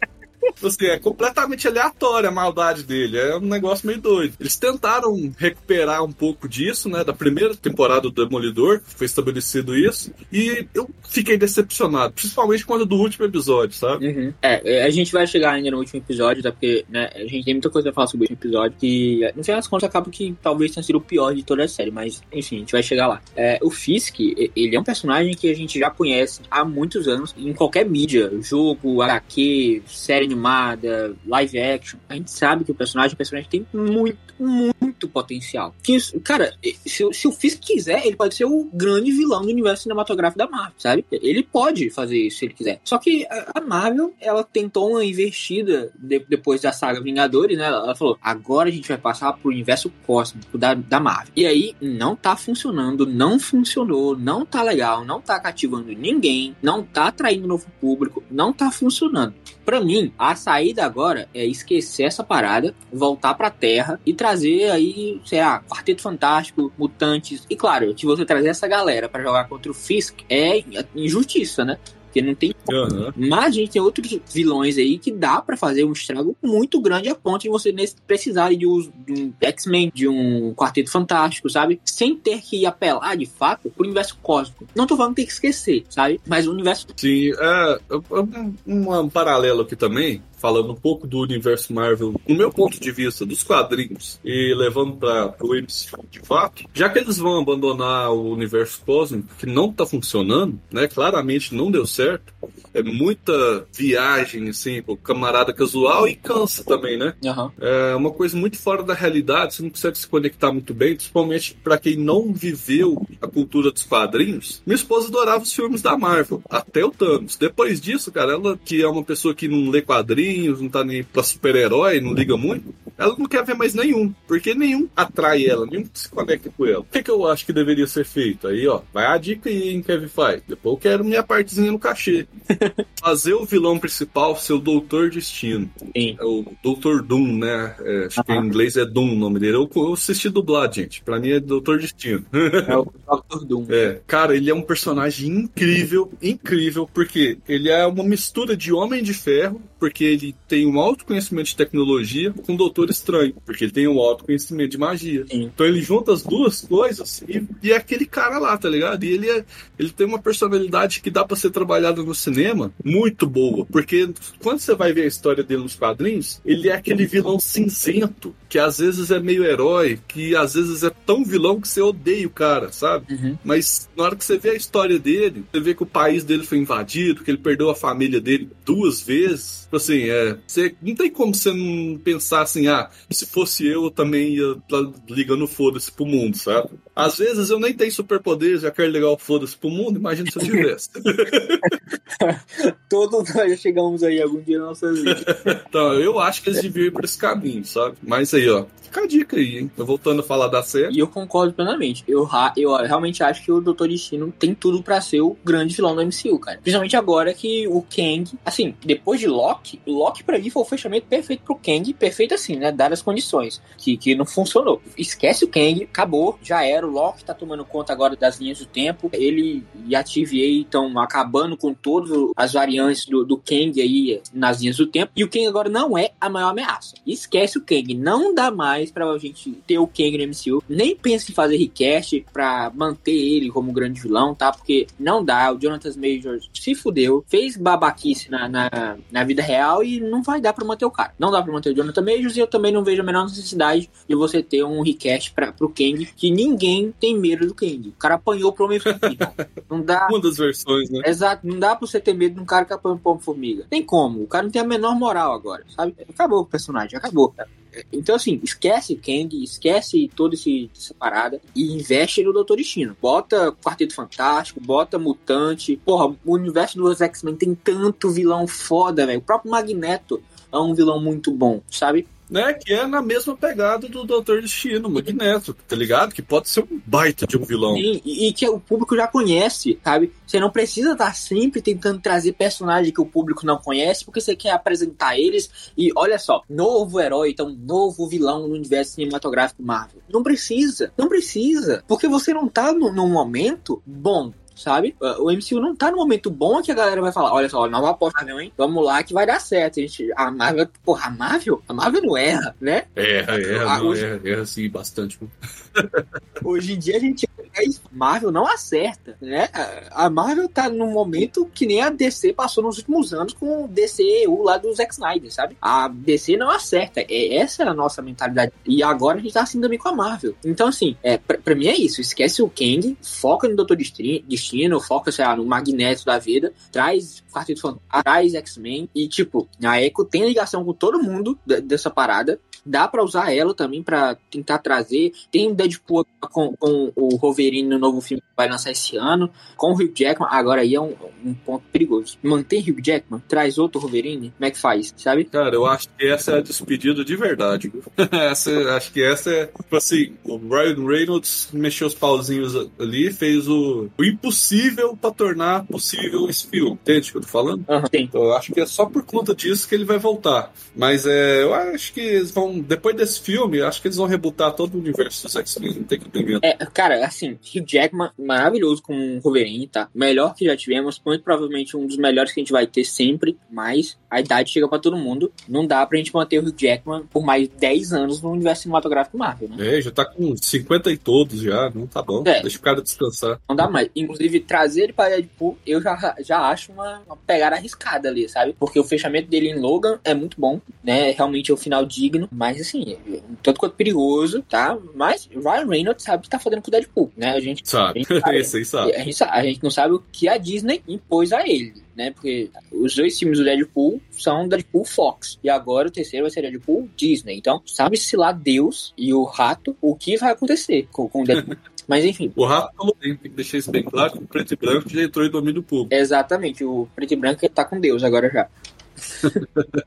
Assim, é completamente aleatória a maldade dele. É um negócio meio doido. Eles tentaram recuperar um pouco disso, né? Da primeira temporada do Demolidor, foi estabelecido isso. E eu fiquei decepcionado, principalmente quando do último episódio, sabe? Uhum. É, a gente vai chegar ainda no último episódio, tá? Porque né, a gente tem muita coisa a falar sobre o último episódio, que no final das contas acaba que talvez tenha sido o pior de toda a série, mas enfim, a gente vai chegar lá. É, o Fisk, ele é um personagem que a gente já conhece há muitos anos em qualquer mídia, jogo, HQ, série animada, live action. A gente sabe que o personagem, o personagem tem muito, muito potencial. Que, cara, se, se o Fisk quiser, ele pode ser o grande vilão do universo cinematográfico da Marvel, sabe? Ele pode fazer isso se ele quiser. Só que a, Marvel, ela tentou uma investida de, depois da saga Vingadores, né? Ela falou: agora a gente vai passar pro universo cósmico da, da Marvel. E aí não tá funcionando, não funcionou, não tá legal, não tá cativando ninguém, não tá atraindo novo público, não tá funcionando. Pra mim, a saída agora é esquecer essa parada, voltar pra Terra e trazer aí, sei lá, Quarteto Fantástico, Mutantes. E claro, que você trazer essa galera pra jogar contra o Fisk é injustiça, né? Porque não tem. Uhum. Mas a gente tem outros vilões aí que dá pra fazer um estrago muito grande a ponto de você precisar de um, de um X-Men, de um Quarteto Fantástico, sabe? Sem ter que apelar de fato pro universo cósmico. Não tô falando que tem que esquecer, sabe? Mas o universo. Sim, é, é um, um paralelo aqui também, falando um pouco do universo Marvel, no meu ponto de vista, dos quadrinhos, e levando para o MCU de fato, já que eles vão abandonar o universo cósmico, que não tá funcionando, né, claramente não deu certo, é muita viagem, assim, pro camarada casual e cansa também, né? Aham. É uma coisa muito fora da realidade, você não consegue se conectar muito bem, principalmente para quem não viveu a cultura dos quadrinhos. Minha esposa adorava os filmes da Marvel, até o Thanos. Depois disso, cara, ela que é uma pessoa que não lê quadrinhos, não tá nem pra super-herói, não liga muito, ela não quer ver mais nenhum, porque nenhum atrai ela, nenhum se conecta com ela. O que, que eu acho que deveria ser feito? Aí, ó, vai a dica aí, hein, Kevin Feige. Depois eu quero minha partezinha no cachê. Fazer o vilão principal ser o Doutor Destino. Sim. É o Doutor Doom, né? É, acho que em inglês é Doom o nome dele. Eu, eu assisti dublado, gente. Pra mim é Doutor Destino. É o Doctor Doom. É, cara, ele é um personagem incrível, incrível, porque ele é uma mistura de Homem de Ferro, porque ele tem um alto conhecimento de tecnologia, com o Doutor Estranho, porque ele tem um alto conhecimento de magia. Sim. Então ele junta as duas coisas e, e é aquele cara lá, tá ligado? E ele, é, ele tem uma personalidade que dá pra ser trabalhada no cinema muito boa, porque quando você vai ver a história dele nos quadrinhos, ele é aquele vilão cinzento, que às vezes é meio herói, que às vezes é tão vilão que você odeia o cara, sabe? Uhum. Mas na hora que você vê a história dele, você vê que o país dele foi invadido, que ele perdeu a família dele duas vezes. Tipo É. Você, não tem como você não pensar assim, ah, se fosse eu, eu também ia tá ligando foda-se pro mundo, sabe? Às vezes eu nem tenho superpoderes, já quero ligar o foda-se pro mundo, imagina se eu tivesse. Todos nós já chegamos aí algum dia na nossa vida. então, eu acho que eles deviam ir por esse caminho, sabe? Mas aí, ó, fica a dica aí, hein? Voltando a falar da série. E eu concordo plenamente. Eu, eu realmente acho que o Doutor Destino tem tudo pra ser o grande vilão do MCU, cara. Principalmente agora que o Kang, assim, depois de Loki, Loki pra mim foi o fechamento perfeito pro Kang, perfeito assim, né? Dadas as condições, que, que não funcionou. Esquece o Kang, acabou, já era. Galera, o Loki tá tomando conta agora das linhas do tempo. Ele e a TVA estão acabando com todas as variantes do, do Kang aí nas linhas do tempo. E o Kang agora não é a maior ameaça. Esquece o Kang. Não dá mais pra gente ter o Kang no MCU. Nem pense em fazer request pra manter ele como grande vilão, tá? Porque não dá. O Jonathan Majors se fudeu, fez babaquice na, na, na vida real e não vai dar pra manter o cara. Não dá pra manter o Jonathan Majors e eu também não vejo a menor necessidade de você ter um request pra, pro Kang, que ninguém tem medo do Kang. O cara apanhou pro Homem-Formiga. Não dá. Uma das versões, né? Exato, não dá pra você ter medo de um cara que apanha pro Homem-Formiga. Tem como. O cara não tem a menor moral agora, sabe? Acabou o personagem, acabou. Então, assim, esquece Kang, esquece toda essa parada e investe no Doutor Destino. Bota Quarteto Fantástico, bota Mutante. Porra, o universo dos X-Men tem tanto vilão foda, velho. O próprio Magneto é um vilão muito bom, sabe? Né? Que é na mesma pegada do Doutor Destino, Magneto, tá ligado? Que pode ser um baita de um vilão. E, e que o público já conhece, sabe? Você não precisa estar sempre tentando trazer personagens que o público não conhece, porque você quer apresentar eles e olha só, novo herói, então novo vilão no universo cinematográfico Marvel. Não precisa, não precisa, porque você não tá num momento bom sabe? O MCU não tá no momento bom que a galera vai falar, olha só, nova aposta Marvel, hein? Vamos lá que vai dar certo. A, gente, a Marvel, porra, a Marvel? A Marvel não erra, né? Erra, erra, não, hoje... erra, erra sim, bastante. hoje em dia a gente Marvel não acerta, né? A Marvel tá num momento que nem a DC passou nos últimos anos com o DCU lá do Zack Snyder, sabe? A DC não acerta. É, essa é a nossa mentalidade. E agora a gente tá assim também com a Marvel. Então, assim, é, pra, pra mim é isso. Esquece o Kang, foca no Doutor Destino, foca, sei lá, no Magneto da vida, traz Quarteto Fantástico, traz X-Men. E, tipo, a Echo tem ligação com todo mundo dessa parada. Dá para usar ela também para tentar trazer. Tem o Deadpool com, com o Wolverine no novo filme que vai lançar esse ano. Com o Hugh Jackman, agora aí é um, um ponto perigoso. Mantém Hugh Jackman, traz outro Wolverine, como é que faz, sabe? Cara, eu acho que essa é a despedida de verdade. essa, acho que essa é, tipo assim, o Ryan Reynolds mexeu os pauzinhos ali, fez o, o impossível para tornar possível esse filme. Entende o que eu tô falando? Uhum, então eu acho que é só por conta disso que ele vai voltar. Mas é, eu acho que eles vão depois desse filme, acho que eles vão rebutar todo o universo dos X-Men, não tem que entender. É, cara, assim, Hugh Jackman, maravilhoso com o Wolverine, tá? Melhor que já tivemos, muito provavelmente um dos melhores que a gente vai ter sempre, mas a idade chega para todo mundo. Não dá pra gente manter o Hugh Jackman por mais 10 anos no universo cinematográfico Marvel, né? É, já tá com 50 e todos já, não tá bom. É. Deixa o cara descansar. Não dá mais. Inclusive, trazer ele pra Deadpool, eu já, já acho uma, uma pegada arriscada ali, sabe? Porque o fechamento dele em Logan é muito bom, né? Realmente é o final digno, mas mas assim, tanto quanto perigoso, tá? Mas Ryan Reynolds sabe o que tá fazendo com o Deadpool, né? A gente sabe. A gente, sabe, Esse aí sabe. A, gente, a gente não sabe o que a Disney impôs a ele. Né, porque os dois filmes do Deadpool são Deadpool Fox. E agora o terceiro vai ser Deadpool Disney. Então, sabe-se lá Deus e o rato o que vai acontecer com, com o Deadpool. Mas enfim. O rato falou bem, tem que deixar isso bem claro, o preto e branco já entrou em domínio público. Exatamente, o preto e branco tá com Deus agora já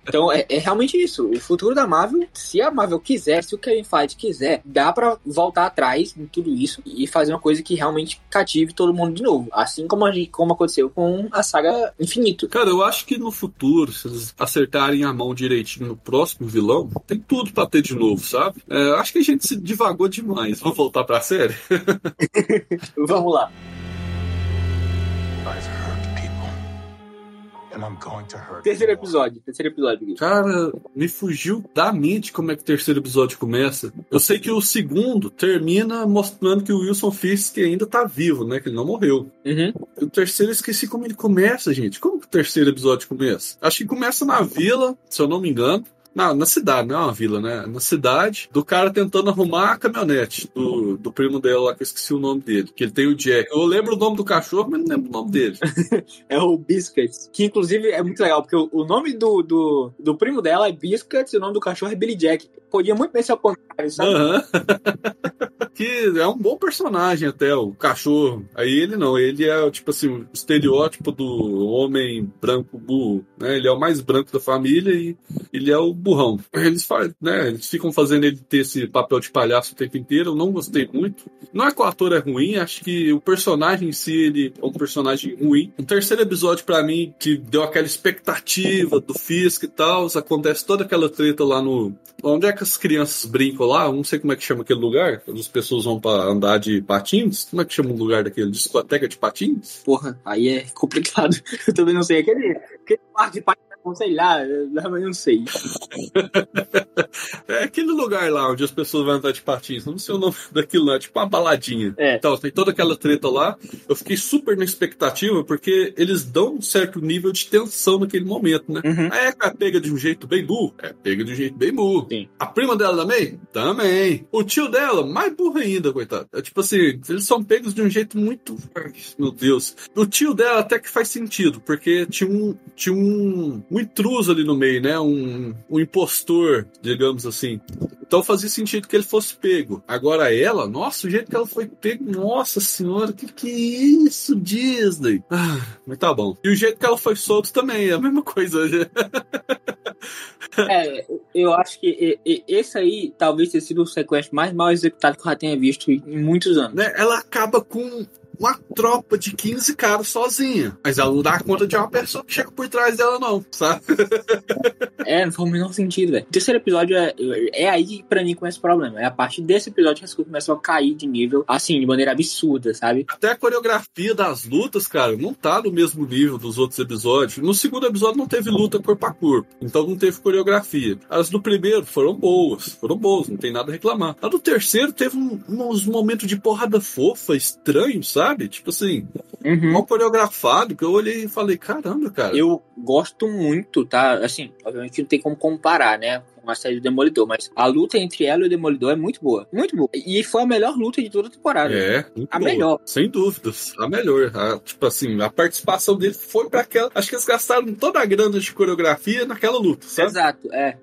então é, é, realmente isso. O futuro da Marvel, se a Marvel quiser, se o Kevin Feige quiser, dá para voltar atrás em tudo isso e fazer uma coisa que realmente cative todo mundo de novo. Assim como, a, como aconteceu com a saga Infinito. Cara, eu acho que no futuro, se eles acertarem a mão direitinho no próximo vilão, tem tudo pra ter de novo, sabe? É, acho que a gente se divagou demais. Vamos voltar pra série? Vamos lá. Terceiro episódio, terceiro episódio. Cara, me fugiu da mente como é que o terceiro episódio começa. Eu sei que o segundo termina mostrando que o Wilson Fisk ainda tá vivo, né? Que ele não morreu. Uhum. O terceiro eu esqueci como ele começa, gente. Como que o terceiro episódio começa? Acho que começa na vila, se eu não me engano. Na, na cidade, não é uma vila, né? Na cidade, do cara tentando arrumar a caminhonete do, do primo dela lá, que eu esqueci o nome dele. Que ele tem o Jack. Eu lembro o nome do cachorro, mas não lembro o nome dele. é o Biscuits. Que inclusive é muito legal, porque o, o nome do, do, do, primo dela é Biscuits e o nome do cachorro é Billy Jack. Podia muito bem ser ao contrário, sabe? Uhum. que é um bom personagem até, o cachorro. Aí ele não, ele é tipo assim, o estereótipo do homem branco burro, né? Ele é o mais branco da família e ele é o burrão. Eles, faz, né, eles ficam fazendo ele ter esse papel de palhaço o tempo inteiro. Eu não gostei muito. Não é que o ator é ruim, acho que o personagem em si ele é um personagem ruim. O terceiro episódio, para mim, que deu aquela expectativa do Fisk e tal, acontece toda aquela treta lá no. Onde é que as crianças brincam lá, não sei como é que chama aquele lugar, quando as pessoas vão pra andar de patins. Como é que chama o lugar daquele? Discoteca de patins? Porra, aí é complicado. Eu também não sei. Aquele, aquele parque de patins sei lá, eu não sei. é aquele lugar lá onde as pessoas vão andar de patins. Não sei o nome daquilo lá, tipo uma baladinha. É. Então, tem toda aquela treta lá. Eu fiquei super na expectativa, porque eles dão um certo nível de tensão naquele momento, né? Uhum. Aí é pega de um jeito bem burro. É, pega de um jeito bem burro. Sim. A prima dela também? Também. O tio dela, mais burro ainda, coitado. É tipo assim, eles são pegos de um jeito muito. Meu Deus. O tio dela até que faz sentido, porque tinha um, tinha um, um intruso ali no meio, né? Um, um impostor, digamos assim. Então fazia sentido que ele fosse pego. Agora ela, nossa, o jeito que ela foi pego, nossa senhora, que que é isso, Disney? Ah, mas tá bom. E o jeito que ela foi solto também, é a mesma coisa. é, eu acho que esse aí talvez tenha sido o sequestro mais mal executado que eu já tenha visto em muitos anos. Né? Ela acaba com uma tropa de 15 caras sozinha. Mas ela não dá conta de uma pessoa que chega por trás dela, não, sabe? é, não faz o menor sentido, velho. O terceiro episódio é, é aí que pra mim começa o problema. É a partir desse episódio que as coisas começam a cair de nível, assim, de maneira absurda, sabe? Até a coreografia das lutas, cara, não tá no mesmo nível dos outros episódios. No segundo episódio não teve luta corpo a corpo, então não teve coreografia. As do primeiro foram boas, foram boas, não tem nada a reclamar. A do terceiro teve um, uns momentos de porrada fofa, estranho, sabe? Sabe? Tipo assim, uhum. mal coreografado, que eu olhei e falei, caramba, cara. Eu gosto muito, tá? Assim, obviamente não tem como comparar, né? Série do Demolidor, mas a luta entre ela e o Demolidor é muito boa. Muito boa. E foi a melhor luta de toda a temporada. É, a boa. melhor. Sem dúvidas. A melhor. A, tipo assim, a participação dele foi para aquela. Acho que eles gastaram toda a grana de coreografia naquela luta. Sabe? Exato, é.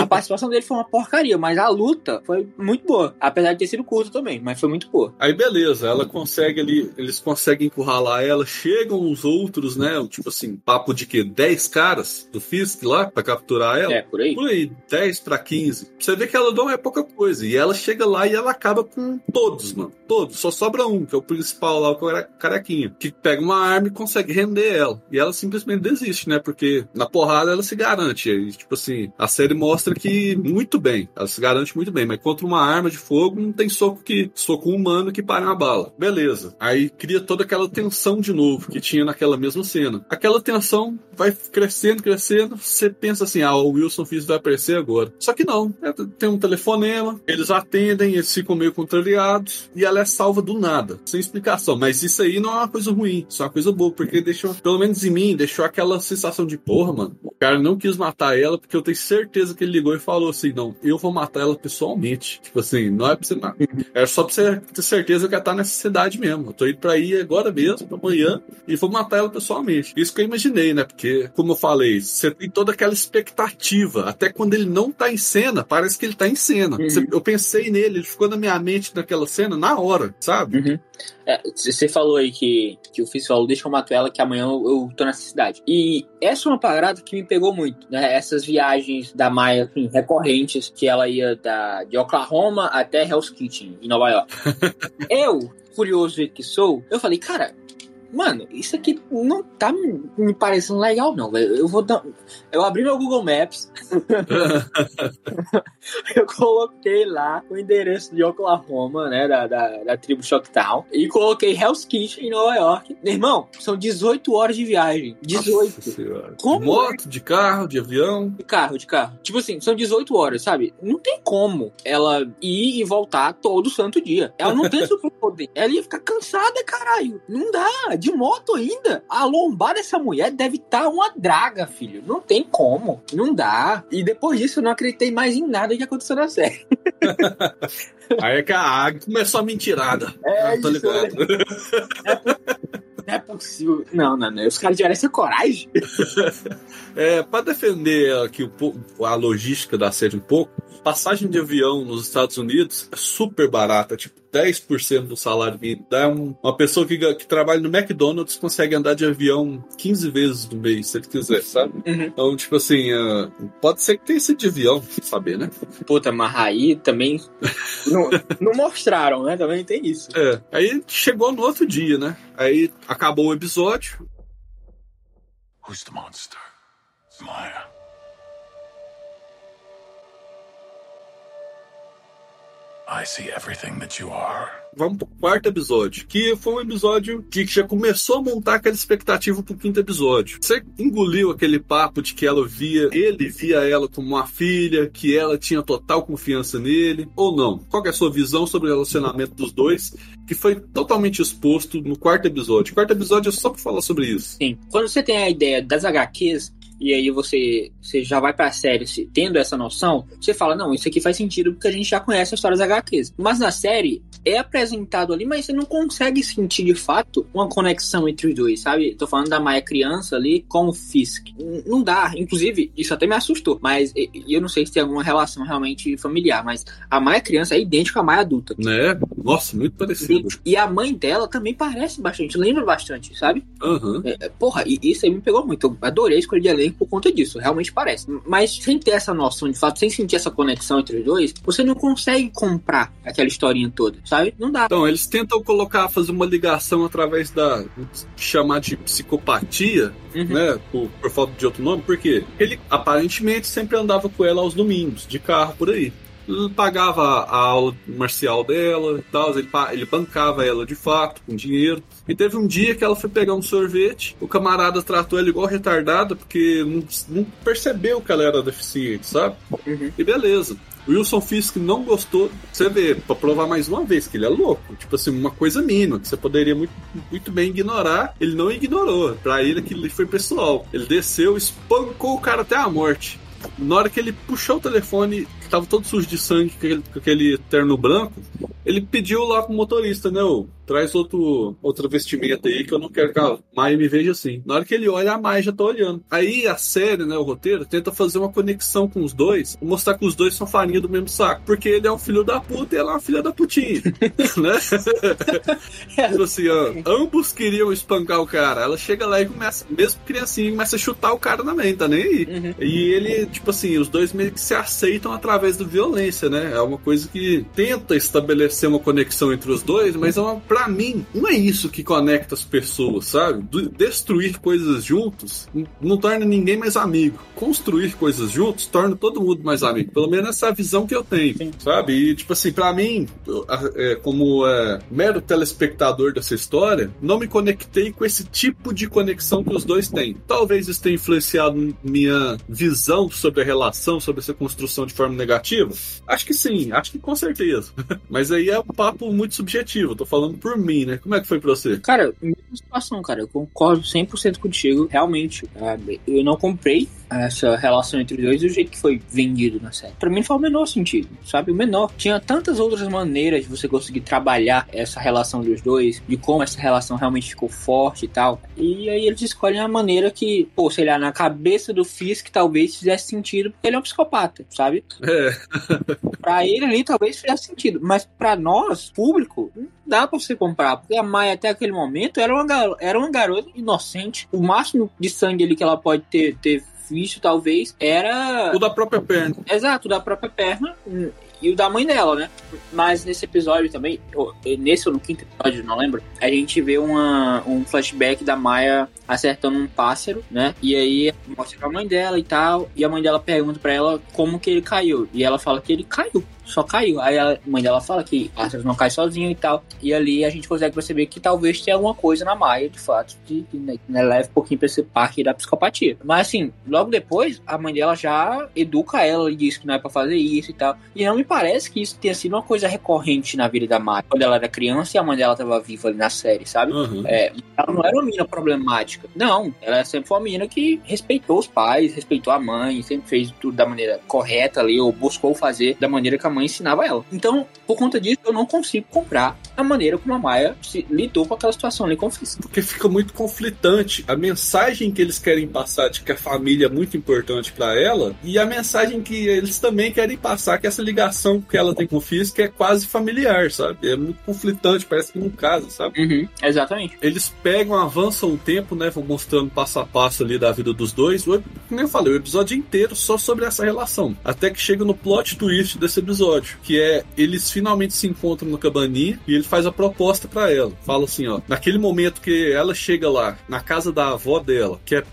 A participação dele foi uma porcaria, mas a luta foi muito boa. Apesar de ter sido curta também, mas foi muito boa. Aí beleza, ela consegue ali, eles conseguem encurralar ela, chegam os outros, né? Tipo assim, papo de que 10 caras do Fisk lá pra capturar ela. É, por aí. Por aí, 10 para 15. Você vê que ela não é pouca coisa. E ela chega lá e ela acaba com todos, mano. Todos. Só sobra um, que é o principal lá, o carequinha. Que pega uma arma e consegue render ela. E ela simplesmente desiste, né? Porque na porrada ela se garante. E, tipo assim, a série mostra que muito bem. Ela se garante muito bem. Mas contra uma arma de fogo, não tem soco que. soco humano que para uma bala. Beleza. Aí cria toda aquela tensão de novo que tinha naquela mesma cena. Aquela tensão vai crescendo, crescendo. Você pensa assim, ah, o Wilson Fisk vai aparecer agora. Só que não. É, tem um telefonema, eles atendem, eles ficam meio contrariados e ela é salva do nada, sem explicação. Mas isso aí não é uma coisa ruim, isso é uma coisa boa, porque deixou, pelo menos em mim, deixou aquela sensação de porra, mano. O cara não quis matar ela porque eu tenho certeza que ele ligou e falou assim: não, eu vou matar ela pessoalmente. Tipo assim, não é pra você matar. É só pra você ter certeza que ela tá nessa cidade mesmo. Eu tô indo pra ir agora mesmo, amanhã, e vou matar ela pessoalmente. Isso que eu imaginei, né? Porque, como eu falei, você tem toda aquela expectativa, até quando ele não tá em cena, parece que ele tá em cena. Uhum. Eu pensei nele, ele ficou na minha mente naquela cena na hora, sabe? Uhum. É, você falou aí que, que o Fizz falou, deixa eu matar ela, que amanhã eu, eu tô nessa cidade. E essa é uma parada que me pegou muito, né? Essas viagens da Maia, assim, recorrentes, que ela ia da, de Oklahoma até Hell's Kitchen, em Nova York. eu, curioso que sou, eu falei, cara, Mano, isso aqui não tá me parecendo legal, não, velho. Eu vou dar. Eu abri meu Google Maps. eu coloquei lá o endereço de Oklahoma, né? Da, da, da tribo Shocktown. E coloquei Hell's Kitchen em Nova York. Meu irmão, são 18 horas de viagem. 18. Como? Moto, de carro, de avião? De carro, de carro. Tipo assim, são 18 horas, sabe? Não tem como ela ir e voltar todo santo dia. Ela não tem superpoder. Ela ia ficar cansada, caralho. Não dá de moto ainda. A lombar dessa mulher deve estar tá uma draga, filho. Não tem como. Não dá. E depois disso eu não acreditei mais em nada que aconteceu na série. Aí é que a água começou a mentirada. É, ah, tô ligado. É, é possível. Não, não, não. Os caras tiveram essa coragem. É, para defender aqui a logística da série um pouco, passagem de avião nos Estados Unidos é super barata, tipo 10% do salário mínimo. Dá um, uma pessoa que, que, trabalha no McDonald's consegue andar de avião 15 vezes no mês, se ele quiser, sabe? Uhum. Então, tipo assim, uh, pode ser que tenha sido de avião, saber, né? Puta, mas aí também não, não mostraram, né? Também tem isso. É, aí chegou no outro dia, né? Aí acabou o episódio. Who's the monster? Maya. I see everything that you are. Vamos pro quarto episódio, que foi um episódio que já começou a montar aquela expectativa pro quinto episódio. Você engoliu aquele papo de que ela via, ele via ela como uma filha, que ela tinha total confiança nele, ou não? Qual é a sua visão sobre o relacionamento dos dois, que foi totalmente exposto no quarto episódio? O quarto episódio é só pra falar sobre isso. Sim. Quando você tem a ideia das HQs, e aí você, você já vai pra série se- tendo essa noção, você fala, não, isso aqui faz sentido porque a gente já conhece a história das HQs. Mas na série, é apresentado ali, mas você não consegue sentir de fato uma conexão entre os dois, sabe? Tô falando da Maia criança ali com o Fisk. Não dá. Inclusive, isso até me assustou. Mas eu não sei se tem alguma relação realmente familiar, mas a Maia criança é idêntica à Maia adulta. Né? Nossa, muito parecido. E a mãe dela também parece bastante, lembra bastante, sabe? Aham. É, porra, e isso aí me pegou muito. Eu adorei a escolha de elenco por conta disso, realmente parece. Mas sem ter essa noção de fato, sem sentir essa conexão entre os dois, você não consegue comprar aquela historinha toda, sabe? Não dá. Então, eles tentam colocar, fazer uma ligação através da. chamar de psicopatia, Uhum. né? Por, por falta de outro nome, porque ele aparentemente sempre andava com ela aos domingos, de carro por aí. Ele pagava a aula marcial dela e tal, ele, ele bancava ela de fato, com dinheiro. E teve um dia que ela foi pegar um sorvete, o camarada tratou ela igual retardada, porque não, não percebeu que ela era deficiente, sabe? Uhum. E beleza. Wilson Fisk não gostou. Você vê, pra provar mais uma vez que ele é louco. Tipo assim, uma coisa mínima que você poderia muito, muito bem ignorar. Ele não ignorou. Pra ele aquilo foi pessoal. Ele desceu, espancou o cara até a morte. Na hora que ele puxou o telefone, tava todo sujo de sangue, com aquele, com aquele terno branco, ele pediu lá pro motorista, né? ô, traz outro, outra vestimenta aí que eu não quero que a Maia me veja assim. Na hora que ele olha, a Maia já tá olhando. Aí a série, né, o roteiro, tenta fazer uma conexão com os dois, mostrar que os dois são farinha do mesmo saco. Porque ele é um filho da puta e ela é uma filha da putinha. né? Tipo assim, ó, ambos queriam espancar o cara. Ela chega lá e começa, mesmo criancinha, começa a chutar o cara na mente, tá nem aí. Uhum. E ele, tipo assim, os dois meio que se aceitam através da violência, né? É uma coisa que tenta estabelecer uma conexão entre os dois, mas é uma, pra mim, não é isso que conecta as pessoas, sabe? Destruir coisas juntos não torna ninguém mais amigo. Construir coisas juntos torna todo mundo mais amigo. Pelo menos essa é a visão que eu tenho, sabe? E, tipo assim, pra mim, é, como é, mero telespectador dessa história, não me conectei com esse tipo de conexão que os dois têm. Talvez isso tenha influenciado minha visão sobre a relação, sobre essa construção de forma negativa. Acho que sim, acho que com certeza. Mas aí é um papo muito subjetivo, tô falando por mim, né? Como é que foi pra você? Cara, mesma situação, cara. Eu concordo 100% contigo. Realmente, ah, eu não comprei essa relação entre os dois do jeito que foi vendido na série. Pra mim não faz o menor sentido, sabe? O menor. Tinha tantas outras maneiras de você conseguir trabalhar essa relação dos dois, de como essa relação realmente ficou forte e tal. E aí eles escolhem a maneira que, pô, sei lá, na cabeça do Fisk talvez fizesse sentido, porque ele é um psicopata, sabe? É, Pra ele ali talvez fizesse sentido, mas pra nós, público, não dá pra você comprar, porque a Maia até aquele momento era uma, era uma garota inocente. O máximo de sangue ali que ela pode ter, ter visto, talvez, era. o da própria perna. Exato, da própria perna hum, e o da mãe dela, né? Mas nesse episódio também, nesse ou no quinto episódio, não lembro, a gente vê uma, um flashback da Maia acertando um pássaro, né? E aí mostra a mãe dela e tal, e a mãe dela pergunta pra ela como que ele caiu. E ela fala que ele caiu, só caiu. Aí a mãe dela fala que pássaros não caem sozinho e tal. E ali a gente consegue perceber que talvez tenha alguma coisa na Maia, de fato, que, que né, né, leva um pouquinho pra esse parque da psicopatia. Mas assim, logo depois, a mãe dela já educa ela e diz que não é pra fazer isso e tal. E não me parece que isso tenha sido uma coisa recorrente na vida da Maia, quando ela era criança e a mãe dela tava viva ali na série, sabe? Aham. É, ela não era uma menina problemática. Não, ela sempre foi uma menina que respeitou os pais, respeitou a mãe, sempre fez tudo da maneira correta ali, ou buscou fazer da maneira que a mãe ensinava ela. Então, por conta disso, eu não consigo comprar a maneira como a Maia se lidou com aquela situação ali com o Fisk. Porque fica muito conflitante a mensagem que eles querem passar de que a família é muito importante pra ela e a mensagem que eles também querem passar que essa ligação que ela tem com o Fisk é quase familiar, sabe? É muito conflitante, parece que não casa, sabe? Uhum, exatamente. Eles pegam, avançam o tempo, né? Vão mostrando passo a passo ali da vida dos dois. O, como eu falei, o episódio inteiro só sobre essa relação. Até que chega no plot twist desse episódio, que é eles finalmente se encontram no cabaninha e ele faz a proposta para ela. Fala assim, ó, naquele momento que ela chega lá, na casa da avó dela, que é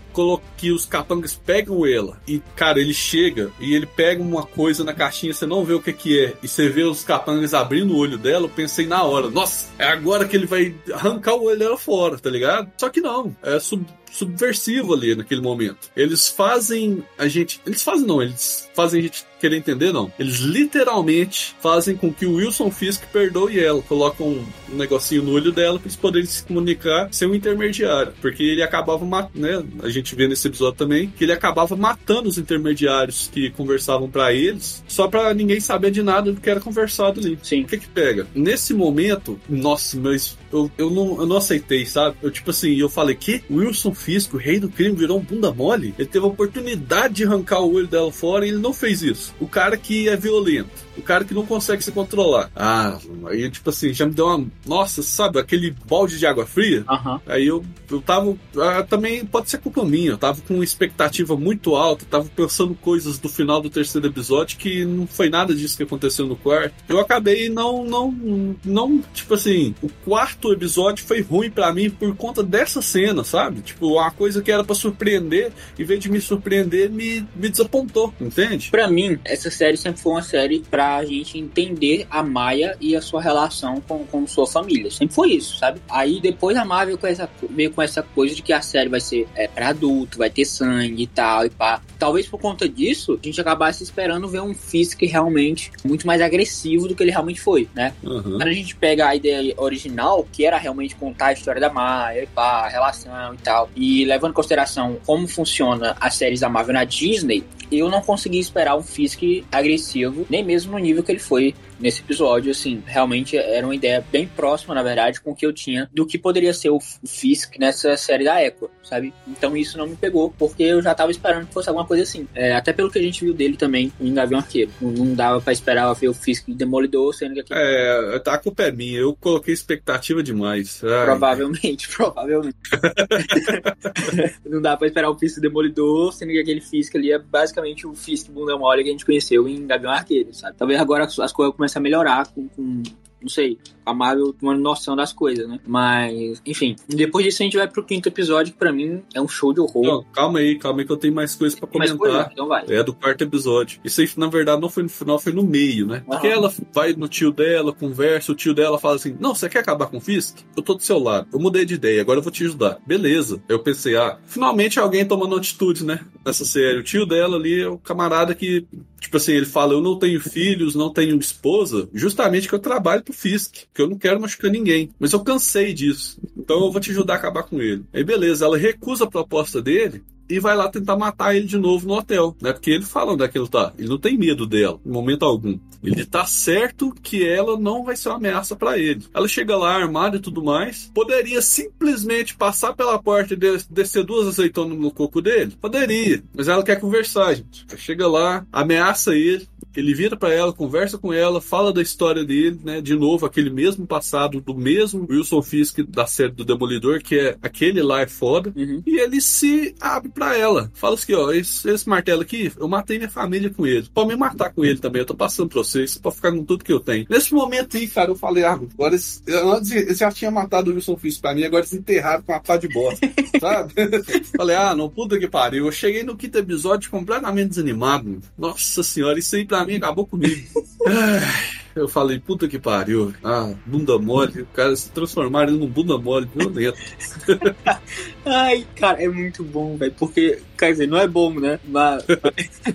que os capangas pegam ela e, cara, ele chega e ele pega uma coisa na caixinha, você não vê o que que é, e você vê os capangas abrindo o olho dela, eu pensei na hora, nossa, é agora que ele vai arrancar o olho dela fora, tá ligado? Só que não, é sub subversivo ali naquele momento. Eles fazem a gente. Eles fazem não, eles fazem a gente querer entender, não. Eles literalmente fazem com que o Wilson Fisk perdoe ela. Colocam um negocinho no olho dela para eles poderem se comunicar sem um intermediário. Porque ele acabava né? A gente vê nesse episódio também que ele acabava matando os intermediários que conversavam para eles, só para ninguém saber de nada do que era conversado ali. Sim. O que que pega? Nesse momento, nossa, mas eu, eu, não, eu não aceitei, sabe? Eu, tipo assim, eu falei, que? Wilson Fisk, o rei do crime, virou um bunda mole? Ele teve a oportunidade de arrancar o olho dela fora e ele não fez isso. O cara que é violento o cara que não consegue se controlar. Ah, aí tipo assim, já me deu uma. Nossa, sabe, aquele balde de água fria? Uhum. Aí eu, eu tava. Ah, também pode ser culpa minha, eu tava com uma expectativa muito alta, tava pensando coisas do final do terceiro episódio que não foi nada disso que aconteceu no quarto. Eu acabei não, não, não, tipo assim, o quarto episódio foi ruim para mim por conta dessa cena, sabe? Tipo, uma coisa que era para surpreender, em vez de me surpreender, me, me desapontou, entende? Para mim, essa série sempre foi uma série pra a gente entender a Maia e a sua relação com, com sua família. Sempre foi isso, sabe? Aí depois a Marvel com essa, veio com essa coisa de que a série vai ser é, pra adulto, vai ter sangue e tal, e pá. Talvez por conta disso, a gente acabasse esperando ver um Fisk realmente muito mais agressivo do que ele realmente foi, né? Uhum. Quando a gente pega a ideia original, que era realmente contar a história da Maia e pá, a relação e tal, e levando em consideração como funciona as séries da Marvel na Disney, eu não consegui esperar um Fisk agressivo, nem mesmo no nível que ele foi nesse episódio, assim, realmente era uma ideia bem próxima, na verdade, com o que eu tinha do que poderia ser o Fisk nessa série da Echo, sabe? Então isso não me pegou, porque eu já tava esperando que fosse alguma coisa assim. É, até pelo que a gente viu dele também em Gavião Arqueiro. Não, não dava para esperar ver o Fisk Demolidor, sendo que aqui... É, tá, a culpa é minha, eu coloquei expectativa demais. Ai. Provavelmente, provavelmente. não dá pra esperar o Fisk Demolidor, sendo que aquele Fisk ali é basicamente o Fisk bunda mole que a gente conheceu em Gavião Arqueiro, sabe? Talvez agora as coisas começam a melhorar com, com não sei, a Marvel tomando noção das coisas, né? Mas, enfim, depois disso a gente vai pro quinto episódio, que pra mim é um show de horror. Não, calma aí, calma aí que eu tenho mais coisas pra comentar. Coisa? Então vai. É do quarto episódio. Isso aí, na verdade, não foi no final, foi no meio, né? Porque ela vai no tio dela, conversa, o tio dela fala assim: Não, você quer acabar com o Fisk? Eu tô do seu lado. Eu mudei de ideia, agora eu vou te ajudar. Beleza. Eu pensei, ah, finalmente alguém tomando atitude, né? Nessa série. O tio dela ali é o camarada que, tipo assim, ele fala: Eu não tenho filhos, não tenho esposa, justamente que eu trabalho pro Fisk, que eu não quero machucar ninguém. Mas eu cansei disso. Então eu vou te ajudar a acabar com ele. Aí beleza, ela recusa a proposta dele e vai lá tentar matar ele de novo no hotel, né? Porque ele fala onde é que ele tá. Ele não tem medo dela, em momento algum. Ele tá certo que ela não vai ser uma ameaça para ele. Ela chega lá armada e tudo mais. Poderia simplesmente passar pela porta e descer duas azeitonas no coco dele? Poderia. Mas ela quer conversar, gente. Chega lá, ameaça ele. Ele vira para ela, conversa com ela, fala da história dele, né? De novo, aquele mesmo passado do mesmo Wilson Fisk da série do Demolidor, que é aquele lá é foda. Uhum. E ele se abre pra ela. Fala assim, ó, esse, esse, martelo aqui, eu matei minha família com ele. Pode me matar com ele também, eu tô passando pra vocês, pode ficar com tudo que eu tenho. Nesse momento aí, cara, eu falei, ah, agora eles, antes eles já tinha matado o Wilson Fisk pra mim, agora eles enterraram com uma pá de bosta, sabe? falei, ah, não, puta que pariu. Eu cheguei no quinto episódio completamente desanimado. Nossa senhora, isso aí pra mim acabou comigo. Eu falei, puta que pariu. Ah, bunda mole. O cara se transformaram num bunda mole violento. Ai, cara, é muito bom, velho. Porque, quer dizer, não é bom, né? Mas.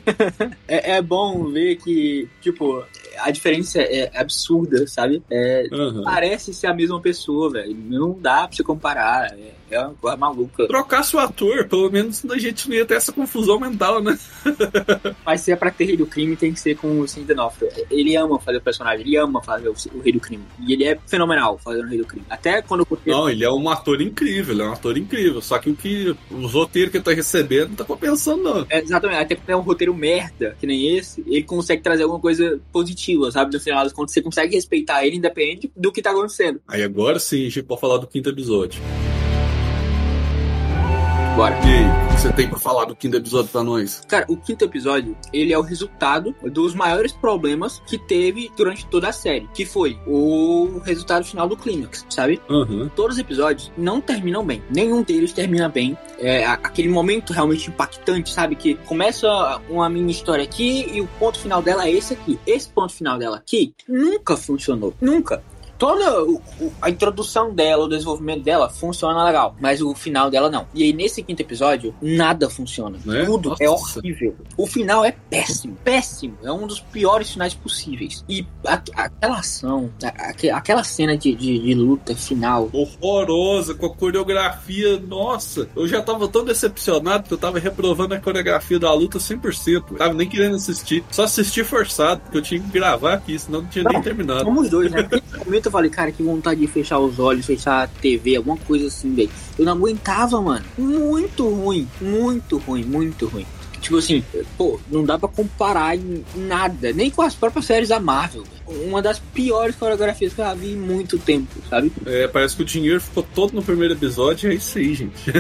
é, é bom ver que, tipo, a diferença é absurda, sabe? É, Uhum. Parece ser a mesma pessoa, velho. Não dá pra você comparar. É, é uma coisa maluca. Trocasse o ator, pelo menos a gente não ia ter essa confusão mental, né? Mas se é pra ter rei do crime, tem que ser com o Cindy D'Onofrio. Ele ama fazer o personagem, ele ama fazer o, o rei do crime. E ele é fenomenal fazendo o rei do crime. Até quando o Não, ele é um ator incrível, ele é um ator incrível. Só que o que os roteiros que ele tá recebendo não tá compensando, não. É, exatamente, até quando é um roteiro merda, que nem esse, ele consegue trazer alguma coisa positiva, sabe? No final das contas, você consegue respeitar ele independente do que tá acontecendo. Aí agora sim, a gente pode falar do quinto episódio. Bora. E aí, o que você tem pra falar do quinto episódio pra nós? Cara, o quinto episódio, ele é o resultado dos maiores problemas que teve durante toda a série, que foi o resultado final do clímax, sabe? Aham. Todos os episódios não terminam bem. Nenhum deles termina bem. É aquele momento realmente impactante, sabe? Que começa uma mini história aqui e o ponto final dela é esse aqui. Esse ponto final dela aqui nunca funcionou. Nunca. Toda o- o- a introdução dela, o desenvolvimento dela funciona legal, mas o final dela não. E aí nesse quinto episódio, nada funciona. Né? Tudo é Nossa. horrível. O final é péssimo, péssimo. É um dos piores finais possíveis. E a- aquela ação, a- aque- aquela cena de, de- de luta final, Horrorosa, com a coreografia. Nossa, eu já tava tão decepcionado que eu tava reprovando a coreografia da luta 100%. Tava nem querendo assistir. Só assisti forçado, porque eu tinha que gravar aqui, senão não tinha nem terminado. Somos dois, né? Momento eu falei, cara, que vontade de fechar os olhos, fechar a TV, alguma coisa assim, velho. Eu não aguentava, mano. Muito ruim, muito ruim, muito ruim. Tipo assim, pô, não dá pra comparar em nada, nem com as próprias séries da Marvel. velho. Uma das piores coreografias que eu já vi em muito tempo, sabe? É, parece que o dinheiro ficou todo no primeiro episódio, é isso aí, gente.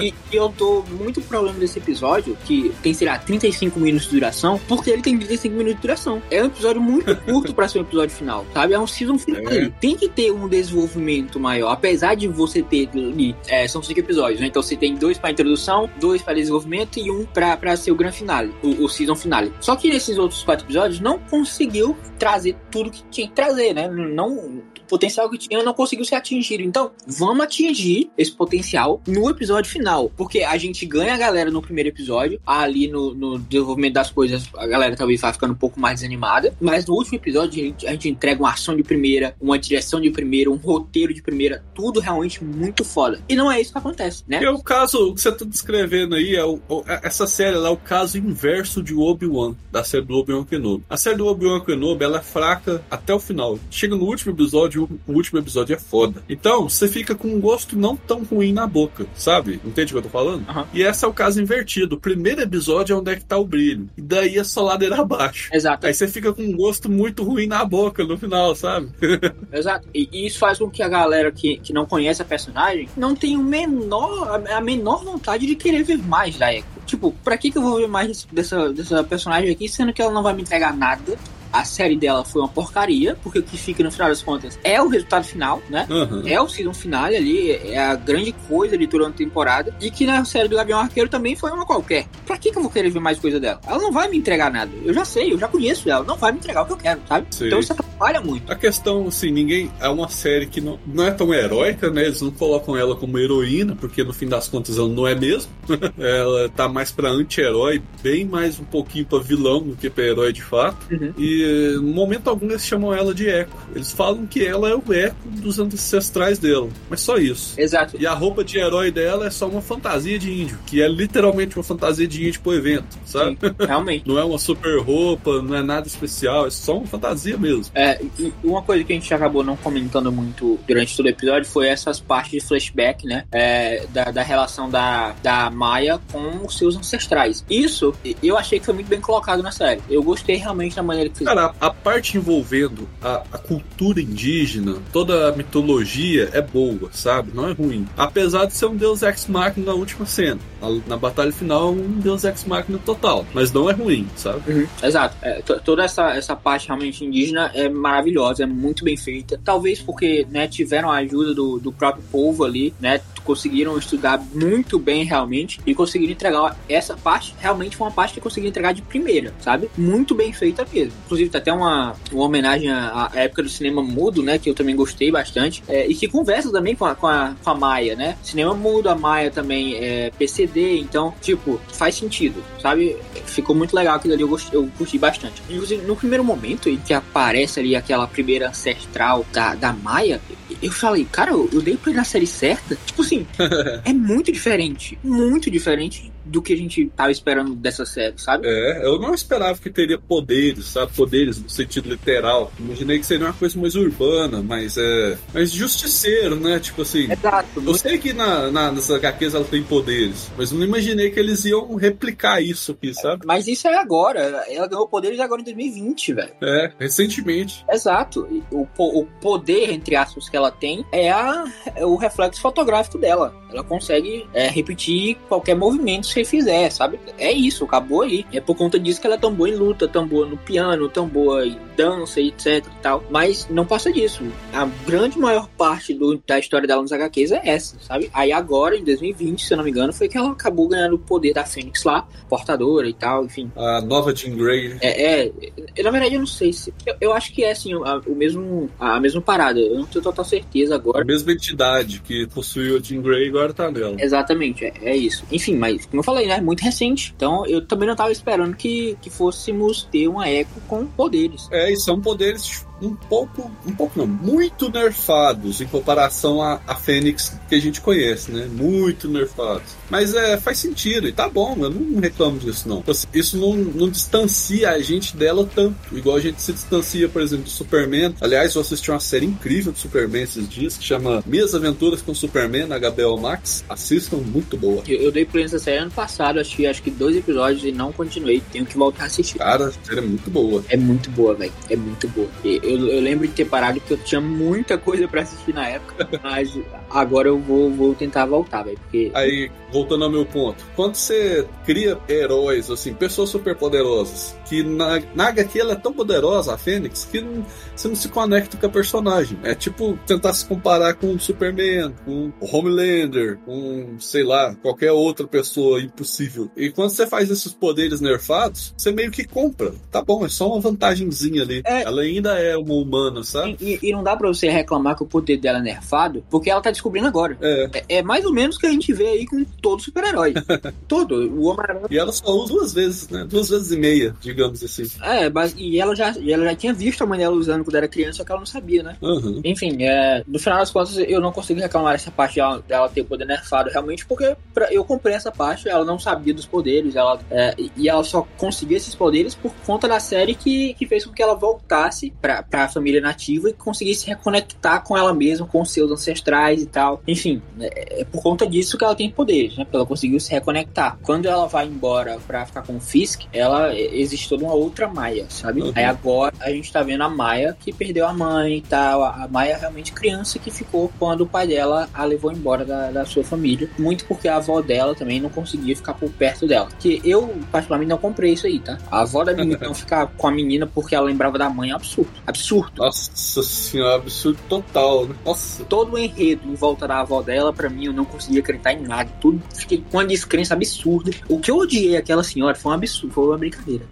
E, e eu tô muito problema desse episódio, que tem, sei lá, 35 minutos de duração, porque ele tem 35 minutos de duração. É um episódio muito curto pra ser um episódio final, sabe? É um season final. É. Tem que ter um desenvolvimento maior, apesar de você ter ali, é, são cinco episódios, né? Então você tem dois pra introdução, dois pra desenvolvimento e um pra, pra ser o grande finale, o, o season finale. Só que nesses outros quatro episódios não conseguiu trazer tudo que tinha que trazer, né? Não, o potencial que tinha não conseguiu ser atingido. Então, vamos atingir esse potencial no episódio final. Porque a gente ganha a galera no primeiro episódio, ali no, no desenvolvimento das coisas, a galera talvez vai ficando um pouco mais desanimada. Mas no último episódio, a gente, a gente entrega uma ação de primeira, uma direção de primeira, um roteiro de primeira, tudo realmente muito foda. E não é isso que acontece, né? E o caso, que você tá descrevendo aí, é o, o- essa série lá é o caso inverso de Obi-Wan, da série do Obi-Wan Kenobi. A série do Obi-Wan Kenobi, ela é fraca até o final. Chega no último episódio, o, último episódio é foda. Então, você fica com um gosto não tão ruim na boca, sabe? Entende o que eu tô falando? Aham. E esse é o caso invertido. O primeiro episódio é onde é que tá o brilho. E daí é só ladeira abaixo. Exato. Aí você fica com um gosto muito ruim na boca no final, sabe? Exato. E isso faz com que a galera que, que não conhece a personagem não tenha o menor, a menor vontade de querer ver mais da Echo. Tipo, pra que, que eu vou ver mais dessa, dessa personagem aqui, sendo que ela não vai me entregar nada? A série dela foi uma porcaria, porque o que fica no final das contas é o resultado final, né? Aham. É o season finale ali, é a grande coisa ali durante a temporada. E que na série do Gavião Arqueiro também foi uma qualquer. Pra que, que eu vou querer ver mais coisa dela? Ela não vai me entregar nada. Eu já sei, eu já conheço ela. Não vai me entregar o que eu quero, sabe? Sei. Então isso atrapalha muito. A questão, assim, ninguém. É uma série que não, não é tão heróica, né? Eles não colocam ela como heroína, porque no fim das contas ela não é mesmo. ela tá mais pra anti-herói, bem mais um pouquinho pra vilão do que pra herói de fato. Uhum. E no momento algum eles chamam ela de Echo. Eles falam que ela é o eco dos ancestrais dela. Mas só isso. Exato. E a roupa de herói dela é só uma fantasia de índio, que é literalmente uma fantasia de índio pro evento, sabe? Sim, realmente. Não é uma super roupa, não é nada especial, é só uma fantasia mesmo. É, e uma coisa que a gente acabou não comentando muito durante todo o episódio foi essas partes de flashback, né? É, da, da relação da, da Maia com os seus ancestrais. Isso eu achei que foi muito bem colocado na série. Eu gostei realmente da maneira que fizeram. Cara, a, parte envolvendo a, a cultura indígena, toda a mitologia é boa, sabe? Não é ruim. Apesar de ser um deus ex-machina na última cena. Na, na batalha final, um deus ex-machina total. Mas não é ruim, sabe? Uhum, exato. É, to- toda essa, essa parte realmente indígena é maravilhosa, é muito bem feita. Talvez porque né, tiveram a ajuda do, do próprio povo ali, né? Conseguiram estudar muito bem realmente e conseguiram entregar essa parte. Realmente foi uma parte que conseguiram entregar de primeira, sabe? Muito bem feita mesmo. Inclusive, tá até uma, uma homenagem à, à época do cinema mudo, né? Que eu também gostei bastante. É, e que conversa também com a, com, a, com a Maia, né? Cinema mudo, a Maia também é PCD, então, tipo, faz sentido, sabe? Ficou muito legal aquilo ali, eu, gostei, eu curti bastante. Inclusive, no primeiro momento em que aparece ali aquela primeira ancestral da, da Maia, eu falei, cara, eu, eu dei pra ir na série certa. Tipo assim, é muito diferente. Muito diferente do que a gente tava esperando dessa série, sabe? É, eu não esperava que teria poderes, sabe? Poderes no sentido literal. Imaginei que seria uma coisa mais urbana, mas é. Mas justiceiro, né? Tipo assim. Exato. Eu sei que na, na, nas HQs ela tem poderes, mas eu não imaginei que eles iam replicar isso aqui, sabe? Mas isso é agora. Ela ganhou poderes agora em 2020, velho. É, recentemente. Exato. O, o poder, entre aspas, que ela tem é, a, é o reflexo fotográfico dela. Ela consegue é, repetir qualquer movimento você fizer, sabe? É isso, acabou aí. É por conta disso que ela é tão boa em luta, tão boa no piano, tão boa em dança, etc e tal. Mas não passa disso. A grande maior parte do, da história dela nos HQs é essa, sabe? Aí agora, em 2020, se eu não me engano, foi que ela acabou ganhando o poder da Fênix lá, portadora e tal, enfim. A nova Jean Grey. É, é na verdade eu não sei se. Eu, eu acho que é assim, a, o mesmo, a mesma parada. Eu não tenho total certeza agora. A mesma entidade que possuiu a Jean Grey agora tá nela. Exatamente, é, é isso. Enfim, mas como eu falei, né? Muito recente. Então eu também não tava esperando que, que fôssemos ter uma eco com poderes. É, e são poderes um pouco, um pouco não, muito nerfados em comparação à, à Fênix que a gente conhece, né? Muito nerfados. Mas é, faz sentido e tá bom, eu não reclamo disso não. Isso não, não distancia a gente dela tanto, igual a gente se distancia, por exemplo, do Superman. Aliás, eu assisti uma série incrível de Superman esses dias, que chama Minhas Aventuras com Superman na HBO Max. Assistam, muito boa. Eu, eu dei play nessa série ano passado, assisti acho que dois episódios e não continuei. Tenho que voltar a assistir. Cara, a série é muito boa. É muito boa, velho. É muito boa. Eu, eu, eu, lembro de ter parado porque eu tinha muita coisa para assistir na época, mas agora eu vou, vou tentar voltar, velho. Porque... Aí, voltando ao meu ponto, quando você cria heróis, assim, pessoas super poderosas, que na, na HQ ela é tão poderosa, a Fênix, que não, você não se conecta com a personagem. É tipo tentar se comparar com o Superman, com o Homelander, com, sei lá, qualquer outra pessoa impossível. E quando você faz esses poderes nerfados, você meio que compra. Tá bom, é só uma vantagemzinha ali. É... Ela ainda é uma humana, sabe? E, e, não dá pra você reclamar que o poder dela é nerfado, porque ela tá descobrindo agora. É, é, é mais ou menos o que a gente vê aí com todo super-herói. todo. O Homem-Aranha. E ela só usa duas vezes, né? Duas vezes e meia, digamos assim. É, mas, e ela já, e ela já tinha visto a mãe dela usando quando era criança, só que ela não sabia, né? Uhum. Enfim, é, no final das contas, eu não consigo reclamar essa parte dela, dela ter o poder nerfado, realmente, porque pra, eu comprei essa parte, ela não sabia dos poderes, ela, é, e ela só conseguiu esses poderes por conta da série que, que fez com que ela voltasse pra, pra família nativa e conseguisse reconectar com ela mesma, com seus ancestrais e tal. Enfim, é, é por conta disso que ela tem poderes, né? Porque ela conseguiu se reconectar. Quando ela vai embora pra ficar com o Fisk, ela existe toda uma outra Maia, sabe? Uhum. Aí agora a gente tá vendo a Maia que perdeu a mãe e tal. A Maia é realmente criança que ficou quando o pai dela a levou embora da, da sua família. Muito porque a avó dela também não conseguia ficar por perto dela. Que eu, particularmente, não comprei isso aí, tá? A avó da menina não ficar com a menina porque ela lembrava da mãe é absurdo. Absurdo. Nossa senhora, absurdo total. Né? Nossa. Todo o enredo em volta da avó dela, pra mim, eu não conseguia acreditar em nada. Tudo fiquei com uma descrença absurda. O que eu odiei aquela senhora foi um absurdo, foi uma brincadeira.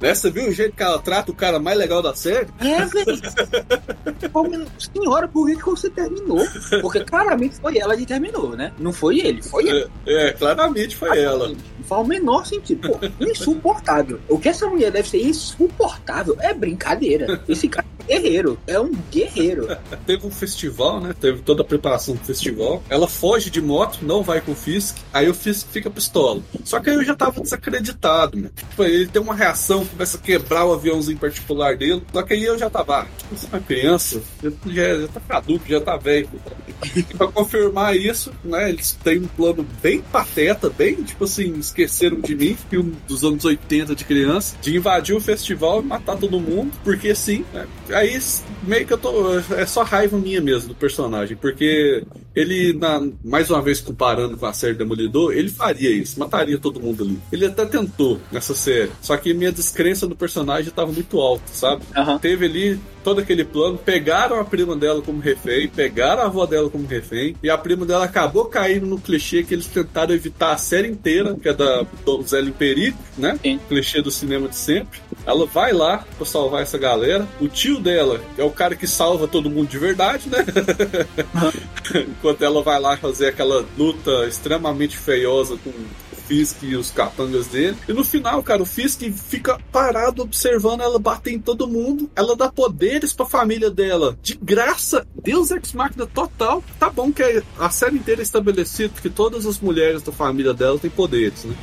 Nessa, viu o jeito que ela trata o cara mais legal da série? É, velho. senhora, por que, que você terminou? Porque claramente foi ela que terminou, né? Não foi ele, foi ela. É, é claramente foi ela. Faz o menor sentido. Pô, insuportável. O que essa mulher deve ser insuportável é brincadeira. Esse cara é guerreiro. É um guerreiro. Teve um festival, né? Teve toda a preparação do festival. Ela foge de moto, não vai com o Fisk. Aí o Fisk fica pistola. Só que aí eu já tava desacreditado, né? Tipo, ele tem uma reação, começa a quebrar o aviãozinho particular dele. Só que aí eu já tava, ah, tipo, você é uma criança, já, já tá caduco, já tá velho. E pra confirmar isso, né? Eles têm um plano bem pateta, bem, tipo assim, esqueceram de mim, filme dos anos 80 de criança, de invadir o festival e matar todo mundo, porque sim, né? Aí meio que eu tô. É só raiva minha mesmo do personagem, porque ele, na, mais uma vez comparando com a série Demolidor, ele faria isso, mataria todo mundo ali. Ele até tentou nessa série, só que minha descrença do personagem estava muito alta, sabe? Uhum. Teve ali todo aquele plano, pegaram a prima dela como refém, pegaram a avó dela como refém, e a prima dela acabou caindo no clichê que eles tentaram evitar a série inteira, que é da Donzela em Perigo, né? Sim. Clichê do cinema de sempre. Ela vai lá pra salvar essa galera. O tio dela é o cara que salva todo mundo de verdade, né? Enquanto ela vai lá fazer aquela luta extremamente feiosa com Fisk e os capangas dele. E no final, cara, o Fisk fica parado observando ela bater em todo mundo. Ela dá poderes pra família dela. De graça. Deus Ex Machina total. Tá bom que a série inteira é estabelecido que todas as mulheres da família dela têm poderes, né?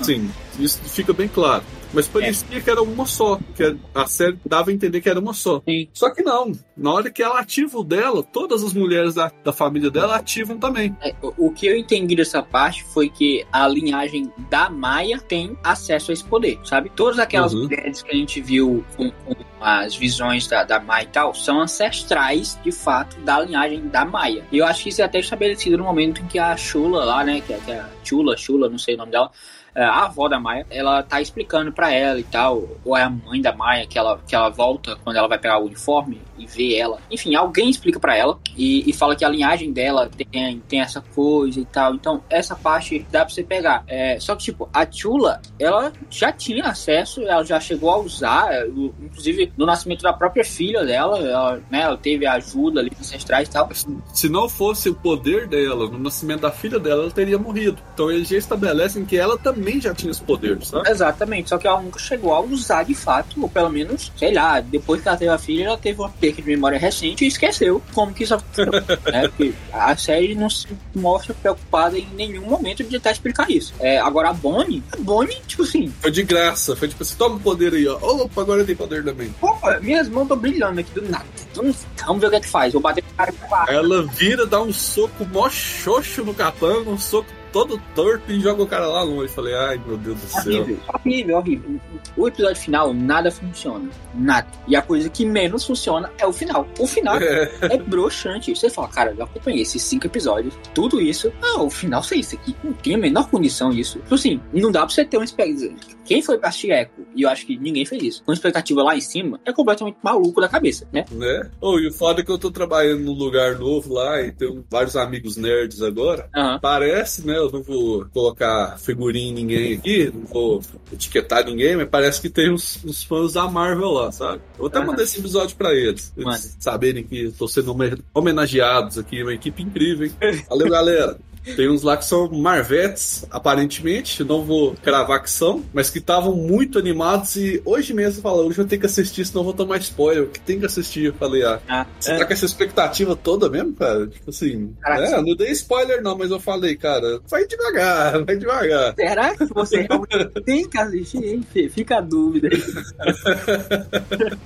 Sim, isso fica bem claro. Mas parecia é. que era uma só. Que a série dava a entender que era uma só. Sim. Só que não. Na hora que ela ativa o dela, todas as mulheres da, da família dela ativam também. É, o que eu entendi dessa parte foi que a linhagem da Maia tem acesso a esse poder, sabe? Todas aquelas uhum. mulheres que a gente viu com, com as visões da, da Maia e tal, são ancestrais, de fato, da linhagem da Maia. E eu acho que isso é até estabelecido no momento em que a Chula lá, né, que, é, que é a Chula, Chula, não sei o nome dela, a avó da Maia, ela tá explicando para ela e tal, ou é a mãe da Maia que ela, que ela volta quando ela vai pegar o uniforme e vê ela. Enfim, alguém explica para ela e, e, fala que a linhagem dela tem, tem essa coisa e tal. Então, essa parte dá pra você pegar. É, só que, tipo, a Chula, ela já tinha acesso, ela já chegou a usar, é, inclusive no nascimento da própria filha dela, ela, né, ela teve ajuda ali ancestrais e tal. Se não fosse o poder dela, no nascimento da filha dela, ela teria morrido. Então eles já estabelecem que ela também também já tinha esse poder, sabe? Exatamente, só que ela nunca chegou a usar de fato, ou pelo menos, sei lá, depois que ela teve a filha, ela teve uma perda de memória recente e esqueceu como que isso aconteceu. né? Porque a série não se mostra preocupada em nenhum momento de tentar explicar isso. É, agora a Bonnie, a Bonnie, tipo assim. Foi de graça, foi tipo assim, toma o poder aí, ó. Opa, agora tem poder também. Opa, minhas mãos estão brilhando aqui do nada. Vamos ver o que é que faz. Vou bater cara. Ela vira, dá um soco mó xoxo no capanga, um soco todo torto e joga o cara lá longe. Falei, ai meu Deus do céu. Horrível, horrível, horrível. O episódio final, nada funciona. Nada. E a coisa que menos funciona é o final. O final é, é broxante. Você fala, cara, eu acompanhei esses cinco episódios, tudo isso. Ah, o final sei isso aqui. Não tem a menor condição isso. Tipo assim, não dá pra você ter uma expectativa. Quem foi pra Echo, e eu acho que ninguém fez isso, com expectativa lá em cima, é completamente maluco da cabeça, né? Né? Oh, e o foda é que eu tô trabalhando num lugar novo lá e tenho vários amigos nerds agora. Uhum. Parece, né? Eu não vou colocar figurinha em ninguém aqui, não vou etiquetar ninguém, mas parece que tem uns, uns fãs da Marvel lá, sabe? Eu vou até uhum. mandar esse episódio pra eles. Eles saberem que estou sendo homenageados aqui, uma equipe incrível, hein? Valeu, galera! Tem uns lá que são Marvetes, aparentemente, não vou cravar que são, mas que estavam muito animados e hoje mesmo fala, hoje eu tenho que assistir, senão eu vou tomar spoiler. Que tem que assistir, eu falei, ah, ah você é. tá com essa expectativa toda mesmo, cara? Tipo assim, é, não dei spoiler não, mas eu falei, cara, vai devagar, vai devagar. Será que você realmente tem que assistir, hein? Fica a dúvida.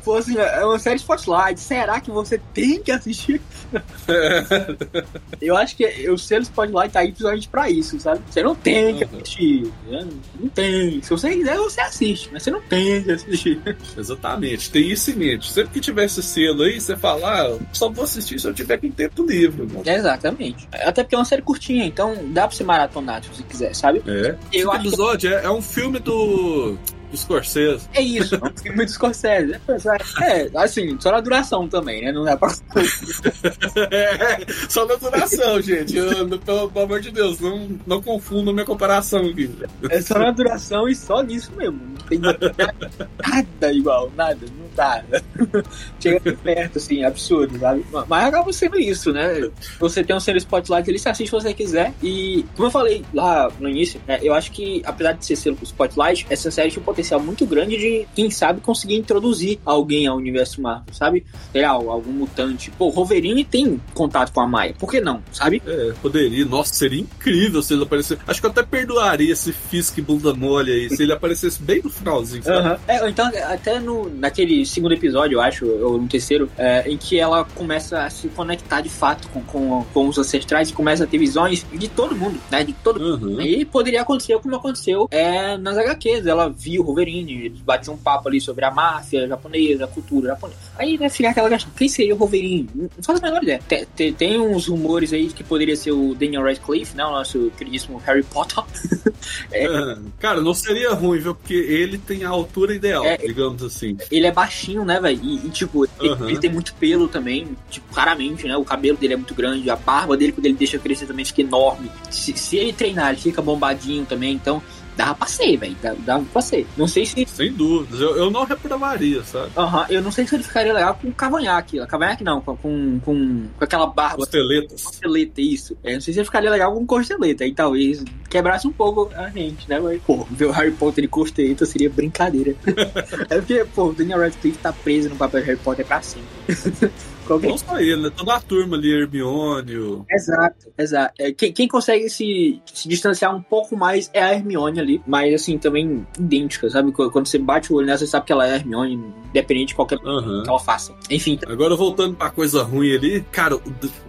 Pô, assim, é uma série Spotlight, será que você tem que assistir? É. Eu acho que o selo Spotlight vai estar aí principalmente pra isso, sabe? Você não tem que assistir. Né? Não tem. Se você quiser, você assiste, mas você não tem que assistir. Exatamente, tem isso em mente. Sempre que tiver esse selo aí, você fala, ah, só vou assistir se eu tiver com tempo livre. Mano. Exatamente. Até porque é uma série curtinha, então dá pra você maratonar se você quiser, sabe? É. Eu Esse episódio que... é, é um filme do do Scorsese. É isso, é um filme do Scorsese. É, assim, só na duração também, né? Não é pra. é, só na duração, gente. Eu, pelo, pelo, amor de Deus, não, não confunda minha comparação aqui. É só na duração e só nisso mesmo. Não tem nada igual, nada, não dá. Chega perto, assim, absurdo, sabe? Mas acaba sendo isso, né? Você tem um selo Spotlight ali, você assiste se você quiser. E, como eu falei lá no início, né, eu acho que, apesar de ser selo Spotlight, essa série tinha um potencial potencial muito grande de, quem sabe, conseguir introduzir alguém ao universo Marvel, sabe? Sei lá, algum mutante. Pô, o Wolverine tem contato com a Maia. Por que não, sabe? É, poderia. Nossa, seria incrível se ele aparecesse. Acho que eu até perdoaria esse Fisk bunda mole aí, se ele aparecesse bem no finalzinho, sabe? Uhum. É, então, até no, naquele segundo episódio, eu acho, ou no terceiro, é, em que ela começa a se conectar de fato com, com, com os ancestrais e começa a ter visões de todo mundo, né? De todo mundo. Uhum. E poderia acontecer como aconteceu é, nas HQs. Ela viu Wolverine, eles batiam um papo ali sobre a máfia japonesa, a cultura japonesa. Aí vai ficar aquela questão, quem seria o Wolverine? Não faz a menor ideia. Tem, tem, tem, uns rumores aí que poderia ser o Daniel Radcliffe, né? O nosso queridíssimo Harry Potter. é. Cara, não seria ruim, viu? Porque ele tem a altura ideal, é, digamos assim. Ele é baixinho, né, velho? E, e, tipo, ele, ele, tem muito pelo também, tipo, claramente, né? O cabelo dele é muito grande, a barba dele, quando ele deixa crescer, também fica enorme. Se, se ele treinar, ele fica bombadinho também, então dava pra ser, velho. Dava pra ser. Não sei se. Sem dúvidas. Eu, eu não reprovaria, sabe? Aham, uhum. eu não sei se ele ficaria legal com cavanhaque. Cavanhaque não, com, com, com, aquela barba. Costeletas. Costeleta, isso. Eu não sei se ele ficaria legal com costeleta. Aí talvez quebrasse um pouco a gente, né? Mas, pô, ver o Harry Potter de costeleta seria brincadeira. é porque, pô, o Daniel Radcliffe tá preso no papel de Harry Potter pra sempre. Qualquer... Não só ele, né? Toda a turma ali, Hermione. O... Exato, exato. É, quem, quem, consegue se, se distanciar um pouco mais é a Hermione ali, mas assim, também idêntica, sabe? Quando você bate o olho nela, você sabe que ela é a Hermione, independente de qualquer coisa uhum. que ela faça. Enfim. Agora voltando pra coisa ruim ali, cara, o,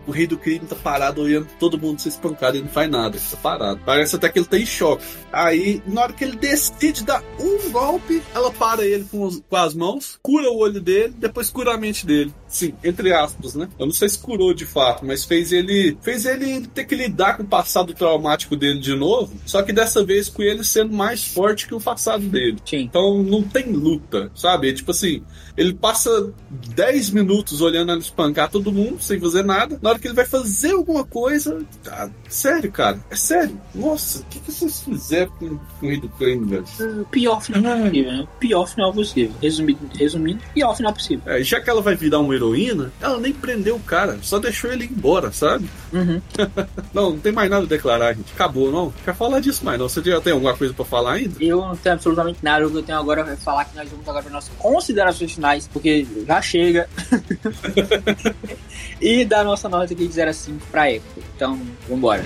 o rei do crime tá parado olhando todo mundo ser espancado e não faz nada. Tá parado. Parece até que ele tá em choque. Aí, na hora que ele decide dar um golpe, ela para ele com, os, com as mãos, cura o olho dele, depois cura a mente dele. Sim, entre aspas, né? Eu não sei se curou de fato, mas fez ele fez ele ter que lidar com o passado traumático dele de novo, só que dessa vez com ele sendo mais forte que o passado dele. Sim. Então não tem luta, sabe? É tipo assim, ele passa 10 minutos olhando ela espancar todo mundo sem fazer nada. Na hora que ele vai fazer alguma coisa. Ah, sério, cara. É sério. Nossa, o que, que vocês fizeram com, com o Rei do Crime, velho? Pior final possível, né? Pior final possível. Resumindo, resumindo, pior final possível. É, já que ela vai virar uma heroína, ela nem prendeu o cara, só deixou ele ir embora, sabe? Uhum. não, não tem mais nada a declarar, gente. Acabou, não? Quer falar disso mais, não? Você já tem alguma coisa pra falar ainda? Eu não tenho absolutamente nada. O que eu tenho agora é falar que nós vamos agora para nossas considerações finais finais, porque já chega. e dar nossa nota aqui de 0 a 5 pra Echo. Então, vambora.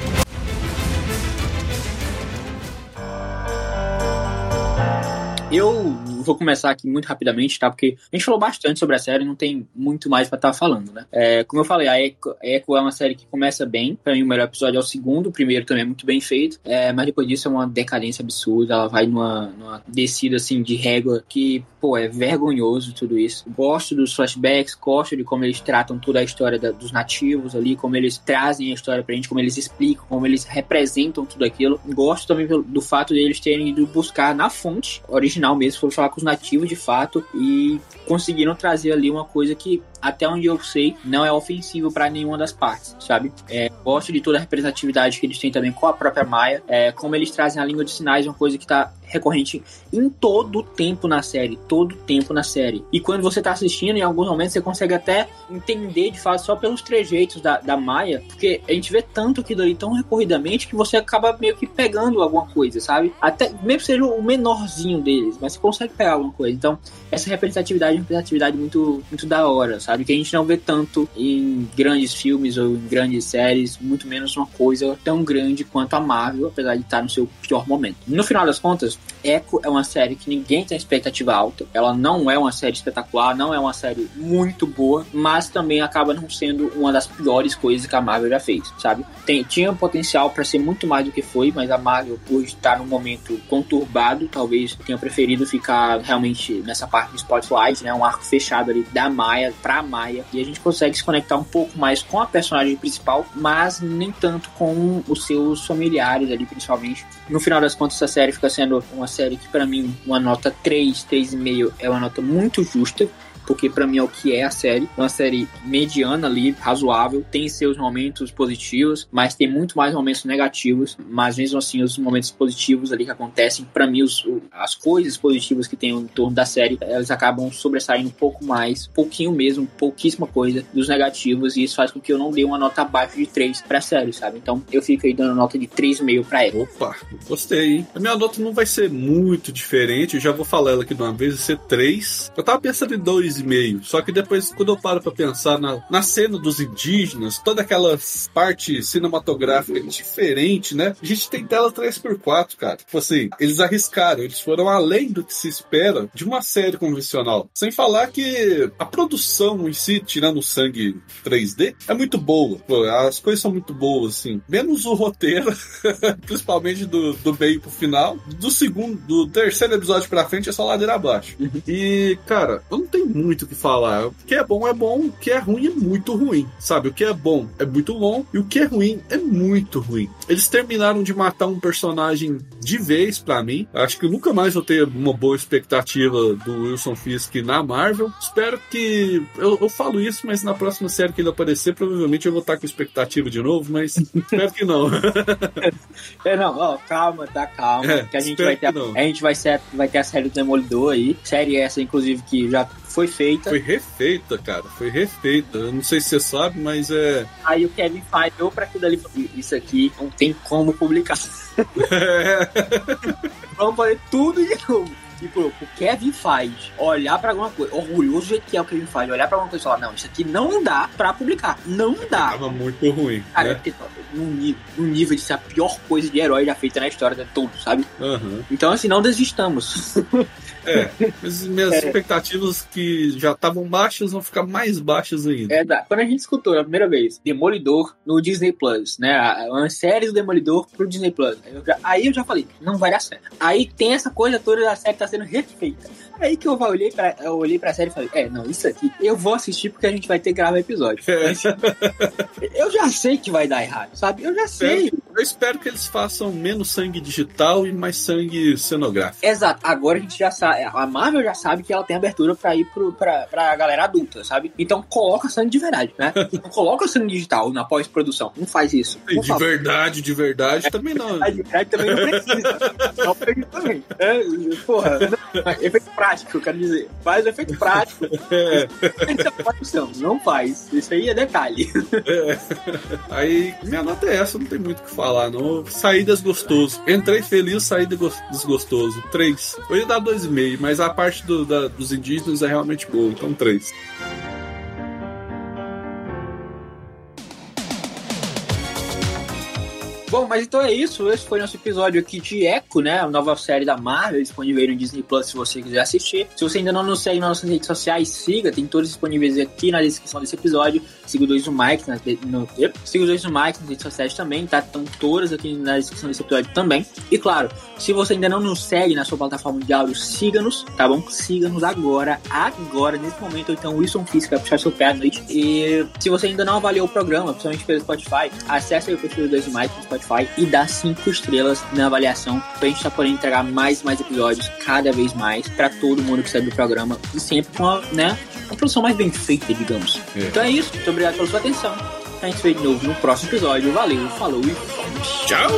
Eu vou começar aqui muito rapidamente, tá? Porque a gente falou bastante sobre a série, não tem muito mais para estar tá falando, né? É, como eu falei, a Echo, Echo, é uma série que começa bem. Pra mim, o melhor episódio é o segundo, o primeiro também é muito bem feito. É, mas depois disso é uma decadência absurda. Ela vai numa, numa descida assim de régua que, pô, é vergonhoso tudo isso. Gosto dos flashbacks, gosto de como eles tratam toda a história da, dos nativos ali, como eles trazem a história pra gente, como eles explicam, como eles representam tudo aquilo. Gosto também do fato de eles terem ido buscar na fonte original mesmo, foram falar com os nativos de fato e conseguiram trazer ali uma coisa que até onde eu sei, não é ofensivo para nenhuma das partes, sabe? É, gosto de toda a representatividade que eles têm também com a própria Maia, é, como eles trazem a língua de sinais, uma coisa que tá recorrente em todo o tempo na série, todo o tempo na série. E quando você tá assistindo, em alguns momentos você consegue até entender de fato só pelos trejeitos da, da Maia, porque a gente vê tanto aquilo ali tão recorridamente que você acaba meio que pegando alguma coisa, sabe? Até mesmo seja o menorzinho deles, mas você consegue pegar alguma coisa. Então, essa representatividade é uma representatividade muito, muito da hora, sabe? Que a gente não vê tanto em grandes filmes ou em grandes séries, muito menos uma coisa tão grande quanto a Marvel, apesar de estar no seu pior momento. No final das contas, Echo é uma série que ninguém tem expectativa alta. Ela não é uma série espetacular, não é uma série muito boa, mas também acaba não sendo uma das piores coisas que a Marvel já fez, sabe? Tem, tinha potencial para ser muito mais do que foi, mas a Marvel, por estar num momento conturbado, talvez tenha preferido ficar realmente nessa parte do Spotlight, né? Um arco fechado ali da Maia pra Maia e a gente consegue se conectar um pouco mais com a personagem principal, mas nem tanto com os seus familiares ali, principalmente. No final das contas, essa série fica sendo uma série que, para mim, uma nota 3, 3,5 é uma nota muito justa porque para mim é o que é a série. Uma série mediana ali, razoável, tem seus momentos positivos, mas tem muito mais momentos negativos. Mas mesmo assim, os momentos positivos ali que acontecem, para mim, os, as coisas positivas que tem em torno da série, elas acabam sobressaindo um pouco mais, pouquinho mesmo, pouquíssima coisa dos negativos, e isso faz com que eu não dê uma nota abaixo de 3 pra série, sabe? Então eu fico aí dando nota de 3,5 pra ela. Opa, gostei, hein? A minha nota não vai ser muito diferente, eu já vou falar ela aqui de uma vez, vai ser 3. Eu tava pensando em 2 e meio. Só que depois, quando eu paro pra pensar na, na cena dos indígenas, toda aquela parte cinematográfica diferente, né? A gente tem tela 3x4, cara. Tipo assim, eles arriscaram, eles foram além do que se espera de uma série convencional. Sem falar que a produção em si, tirando o sangue 3D, é muito boa. As coisas são muito boas, assim. Menos o roteiro, principalmente do, do meio pro final. Do segundo, do terceiro episódio pra frente é só ladeira abaixo. E, cara, eu não tenho muito muito o que falar. O que é bom é bom, o que é ruim é muito ruim. Sabe? O que é bom é muito bom e o que é ruim é muito ruim. Eles terminaram de matar um personagem de vez para mim. Acho que nunca mais vou ter uma boa expectativa do Wilson Fisk na Marvel. Espero que. Eu, eu falo isso, mas na próxima série que ele aparecer, provavelmente eu vou estar com expectativa de novo, mas espero que não. é, não, ó, calma, tá, calma. É, que a gente vai ter. A gente vai, ser, vai ter a série do Demolidor aí. Série essa, inclusive, que já foi feita. Foi refeita, cara. Foi refeita. Eu não sei se você sabe, mas é. Aí o Kevin falhou pra aquilo ali. Isso aqui não tem como publicar. Vamos fazer tudo de novo. Tipo, o Kevin faz olhar pra alguma coisa, orgulhoso do jeito que é o Kevin faz, olhar pra alguma coisa e falar, não, isso aqui não dá pra publicar. Não dá. Tava muito ruim. Cara, né? no, nível, no nível de ser a pior coisa de herói já feita na história de todo, sabe? Uhum. Então, assim, não desistamos. É, mas minhas é. expectativas que já estavam baixas vão ficar mais baixas ainda. É, quando a gente escutou a primeira vez Demolidor no Disney Plus, né? Uma série do Demolidor pro Disney Plus. Eu já, aí eu já falei, não vai dar certo. Aí tem essa coisa toda da série tá sendo refeita. Aí que eu olhei pra, eu olhei pra série e falei, é, não, isso aqui eu vou assistir porque a gente vai ter que gravar episódio. É. eu já sei que vai dar errado, sabe? Eu já sei. Eu espero que eles façam menos sangue digital e mais sangue cenográfico. Exato. Agora a gente já sabe, a Marvel já sabe que ela tem abertura pra ir pro, pra, pra galera adulta, sabe? Então coloca sangue de verdade, né? Não coloca sangue digital na pós-produção. Não faz isso. de verdade, de verdade é, também não. De verdade também não precisa. não precisa também. É, porra, efeito prático, eu quero dizer. Faz efeito prático. É. Não faz. Isso aí é detalhe. É. Aí, minha nota é essa, não tem muito o que falar não. Saí desgostoso. Entrei feliz, saí desgostoso. Três. Eu ia dar dois e meio, mas a parte do, da, dos indígenas é realmente boa, então três. Bom, mas então é isso. Esse foi nosso episódio aqui de Echo, né? A nova série da Marvel, disponível no Disney Plus se você quiser assistir. Se você ainda não nos segue nas nossas redes sociais, siga, tem todos disponíveis aqui na descrição desse episódio. Siga o dois do Mike, na, no, siga o dois do Mike nas redes sociais também, tá? Estão todas aqui na descrição desse episódio também. E claro, se você ainda não nos segue na sua plataforma de áudio, siga-nos, tá bom? Siga-nos agora, agora, nesse momento. Então, Wilson Fisk vai puxar seu pé à noite. E se você ainda não avaliou o programa, principalmente pelo Spotify, acesse o perfil do dois do Mike no Spotify Spotify e dá cinco estrelas na avaliação pra gente tá podendo entregar mais e mais episódios cada vez mais para todo mundo que sai do programa e sempre com a, né, uma produção mais bem feita, digamos. É. Então é isso, muito obrigado pela sua atenção. A gente se vê de novo no próximo episódio. Valeu, falou e vamos. tchau!